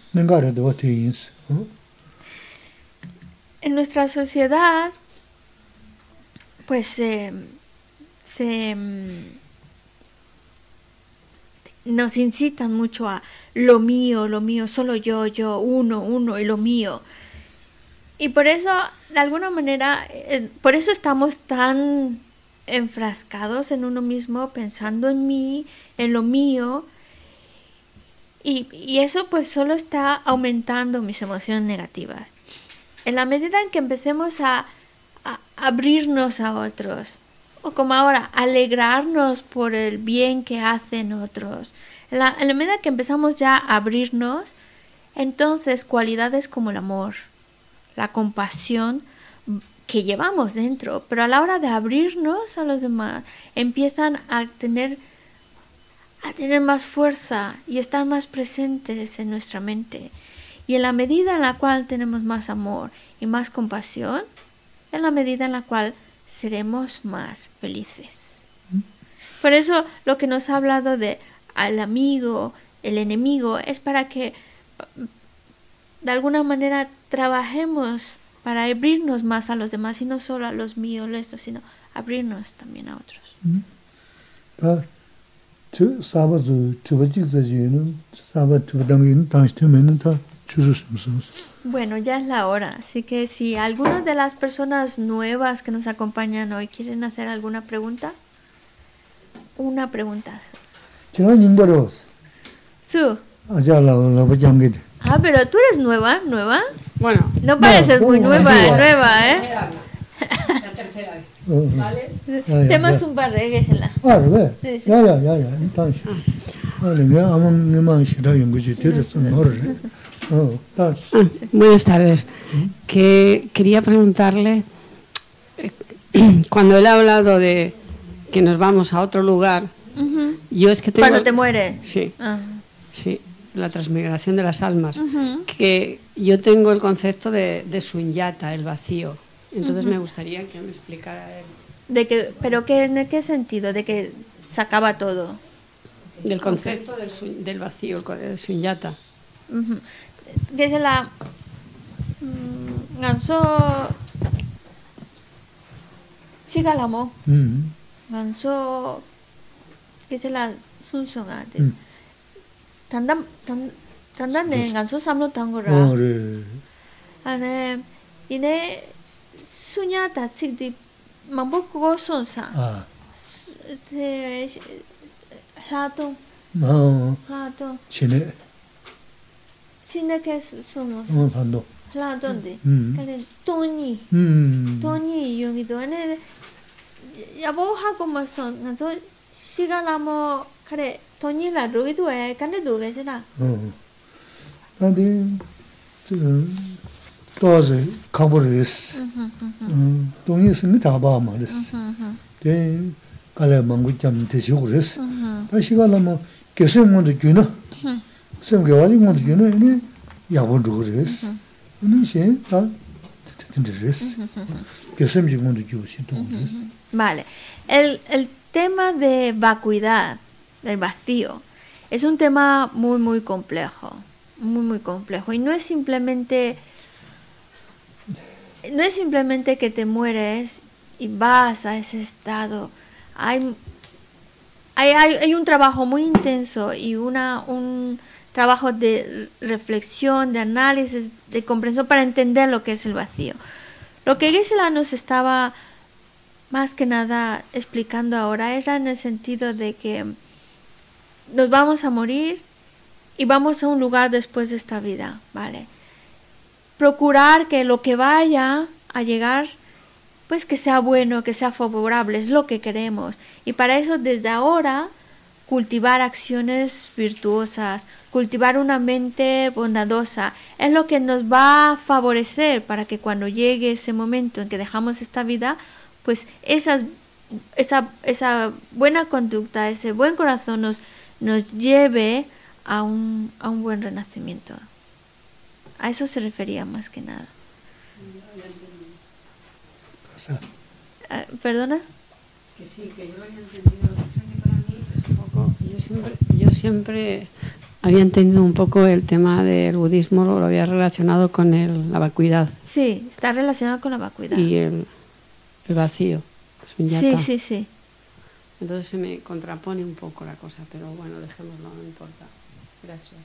ins. En nuestra sociedad pues se, mm, nos incitan mucho a lo mío, lo mío, solo yo, yo, uno, uno y lo mío. Y por eso, de alguna manera, eh, por eso estamos tan enfrascados en uno mismo, pensando en mí, en lo mío. Y, eso pues solo está aumentando mis emociones negativas. En la medida en que empecemos a abrirnos a otros. O como ahora, alegrarnos por el bien que hacen otros. En la, medida que empezamos ya a abrirnos, entonces cualidades como el amor, la compasión que llevamos dentro, pero a la hora de abrirnos a los demás empiezan a tener a tener más fuerza y estar más presentes en nuestra mente. Y en la medida en la cual tenemos más amor y más compasión, en la medida en la cual seremos más felices. Por eso lo que nos ha hablado de al amigo, el enemigo, es para que de alguna manera trabajemos para abrirnos más a los demás y no solo a los míos, sino abrirnos también a otros. 다 저, sāba zu chuba chik za yu, sāba chuba dang ta chusus musumus. Bueno, ya es la hora, así que si algunas de las personas nuevas que nos acompañan hoy quieren hacer alguna pregunta, una pregunta. Chira nimbaros. Su. Allá la la de. Ah, pero tú eres nueva, nueva. Bueno. No pareces no, muy nueva, nueva, nueva, ¿eh? La tercera vez. ¿Vale? Ah, Tema zumba reggae, la. Ah, ¿verdad? Ya, ya, ya, ya. Entonces. Ah. Vale, ya, vamos, mi mamá, si da bien, que yo te Ah, oh, ah buenas tardes. Que quería preguntarle, cuando él ha hablado de que nos vamos a otro lugar, uh -huh. yo es que tengo... Cuando te mueres. Sí, sí, la transmigración de las almas. Uh -huh. Que yo tengo el concepto de, de sunyata, el vacío. Entonces me gustaría que me explicara él De que, pero qué, ¿en qué sentido? De que se acaba todo. del concepto del, su- del vacío, el co- el sunyata. Ujú. Que es la mm, ganso 시갈라모 음. ganso que es la sunsunga de 음. 단단 단 단단네 ganso 삼로 tango라 어, 그래. ane ine sunya ta chikdi mambo ko sunsa 아. de 하도 어, 하도 지네. 신에게 수모 어, 반도. 하던데 음. 그래 돈이 음. 돈이 여기도 안에 야보 하고 마서 나서 시간 아무 그래 돈이라 로기도 해 근데 도게잖아 어. 근데 저 또서 카보르스. 음. 동이 쓰는 다바 말스. 대 갈래 망고 좀 되시고 그랬어. 다시 가려면 개sem모도 주나. sem게 와지 모도 주나. 네 야보 그랬어. 네 셴다 듣는데스. 개sem지 모도 주시 또 그랬어. Vale. El, el tema de vacuidad, del vacío, es un tema muy, muy complejo. Muy, muy complejo. Y no es simplemente. no es simplemente que te mueres y vas a ese estado. Hay, hay, un trabajo muy intenso y una, un trabajo de reflexión, de análisis, de comprensión para entender lo que es el vacío. Lo que Geshe-la nos estaba más que nada explicando ahora era en el sentido de que nos vamos a morir y vamos a un lugar después de esta vida, ¿vale? Procurar que lo que vaya a llegar, pues que sea bueno, que sea favorable, es lo que queremos. Y para eso desde ahora cultivar acciones virtuosas, cultivar una mente bondadosa, es lo que nos va a favorecer para que cuando llegue ese momento en que dejamos esta vida, pues esas, esa, esa buena conducta, ese buen corazón nos, nos lleve a un, a un buen renacimiento. A eso se refería más que nada. Ah, ¿Perdona? Que sí, que yo lo había entendido. Pasa que para mí es un poco. Yo siempre, yo siempre había entendido un poco el tema del budismo, lo, lo había relacionado con el- la vacuidad Sí, está relacionado con la vacuidad. y el, el vacío. Sí, sí, sí. Entonces se me contrapone un poco la cosa, pero bueno, dejémoslo, no importa. Gracias.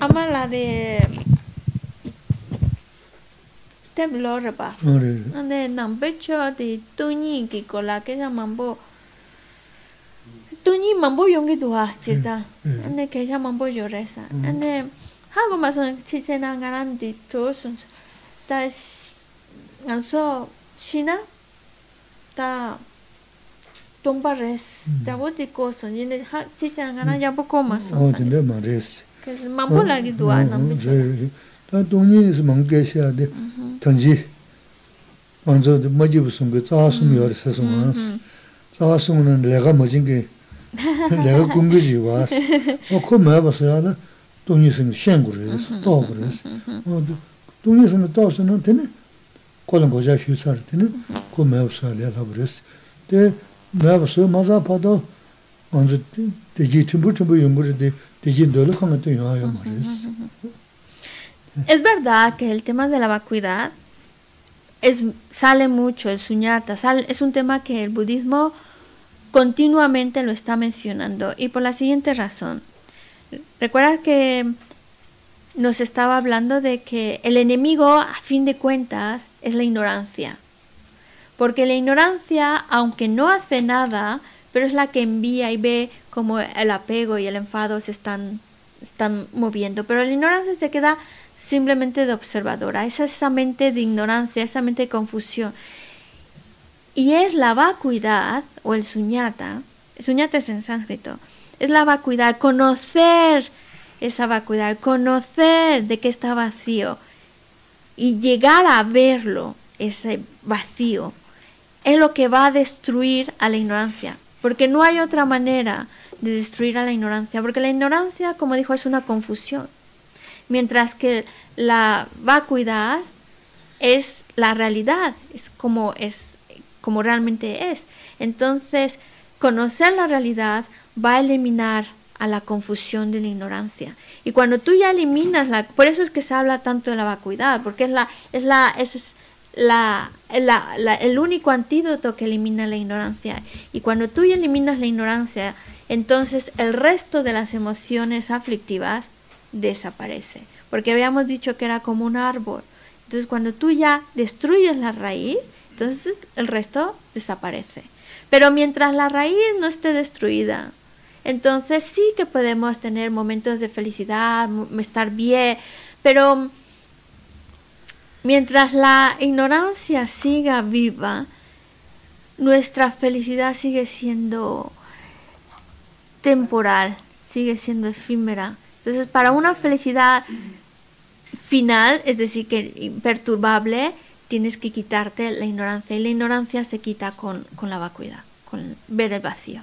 ama la de tem lo re ba ande nam be cho de tu ni ki ko la ke ja mambo tu ni mambo yong ge do ha che ta ande ke ja mambo yo re sa ande ha go ma so chi che na ga ran de cho so ta ngan so shina ta tōngpa rēs, tabu tī kōsō, jīne chīchāna kāna yabu kōma sō. O, jīne mā rēs. Māmbu lāgi duwa nāmbi chā. Tā tōngi isi māngu kēshā de, tāngjī, wānzō de majibu sōngi, tsā sōngi yōr sā sōngi wās. Tsā sōngi nā lēgā majingi, lēgā kungi jī wās. O, kō mā bā sō yā na, tōngi sōngi shēngu rēs, tōgu rēs. O, tōngi sōngi tō sō na, tēne, kō lāng kōchā shū tsā rē, tēne, kō mā bā sō yā lēgā rēs. Tē, Es verdad que el tema de la vacuidad es, sale mucho, el suñata, es un tema que el budismo continuamente lo está mencionando y por la siguiente razón. Recuerda que nos estaba hablando de que el enemigo, a fin de cuentas, es la ignorancia. Porque la ignorancia, aunque no hace nada, pero es la que envía y ve cómo el apego y el enfado se están, están moviendo. Pero la ignorancia se queda simplemente de observadora, es esa mente de ignorancia, esa mente de confusión. Y es la vacuidad, o el suñata, suñata es en sánscrito, es la vacuidad, conocer esa vacuidad, conocer de qué está vacío y llegar a verlo, ese vacío, es lo que va a destruir a la ignorancia, porque no hay otra manera de destruir a la ignorancia, porque la ignorancia, como dijo, es una confusión mientras que la vacuidad es la realidad, es como es como realmente es. Entonces, conocer la realidad va a eliminar a la confusión de la ignorancia. Y cuando tú ya eliminas la, por eso es que se habla tanto de la vacuidad, porque es la, es la, es el único antídoto que elimina la ignorancia. Y cuando tú eliminas la ignorancia, entonces el resto de las emociones aflictivas desaparece. Porque habíamos dicho que era como un árbol. Entonces cuando tú ya destruyes la raíz, entonces el resto desaparece. Pero mientras la raíz no esté destruida, entonces sí que podemos tener momentos de felicidad, estar bien, pero mientras la ignorancia siga viva, nuestra felicidad sigue siendo temporal, sigue siendo efímera. Entonces, para una felicidad final, es decir, que imperturbable, tienes que quitarte la ignorancia. Y la ignorancia se quita con, con la vacuidad, con ver el vacío.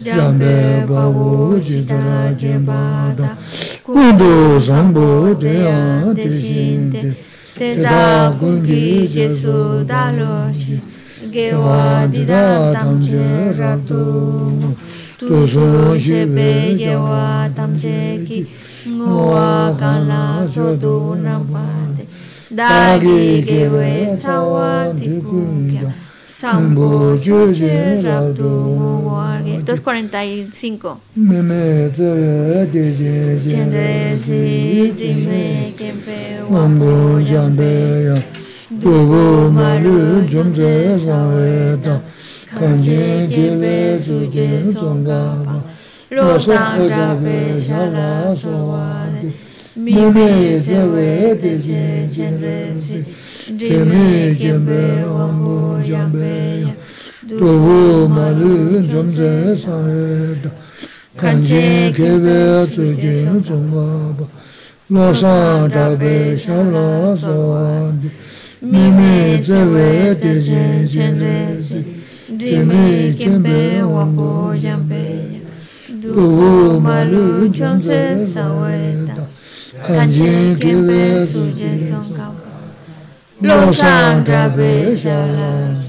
jambe babu jidara jembada. kundu sambu deya deshinde teda gungi jesu daloshi gewa dida tamche ratu tuzo shebe gewa tamche ki. nguwa kala sodu nampate dagi gewe cawa tikukya Sambu Chuchi Rabdu Muwarge 245 Meme Tse Deje Jendre Si Jime Kempe Wambu Jambe Ya Dubu Malu Jumze Sanwe Da Kanje Kempe Suje Songa Ba Rosa Rabe Shara Sowa De Meme Tse Deje Jendre Si teme kembe ongu jambe ya dubu malu jomze sahe da kanche kebe tsukin tsumba ba losan tabe shamla sawandi mime tsewe tejin chenresi teme kembe ongu jambe ya dubu malu jomze sahe da kanche kebe sujin tsumba sang trabe shala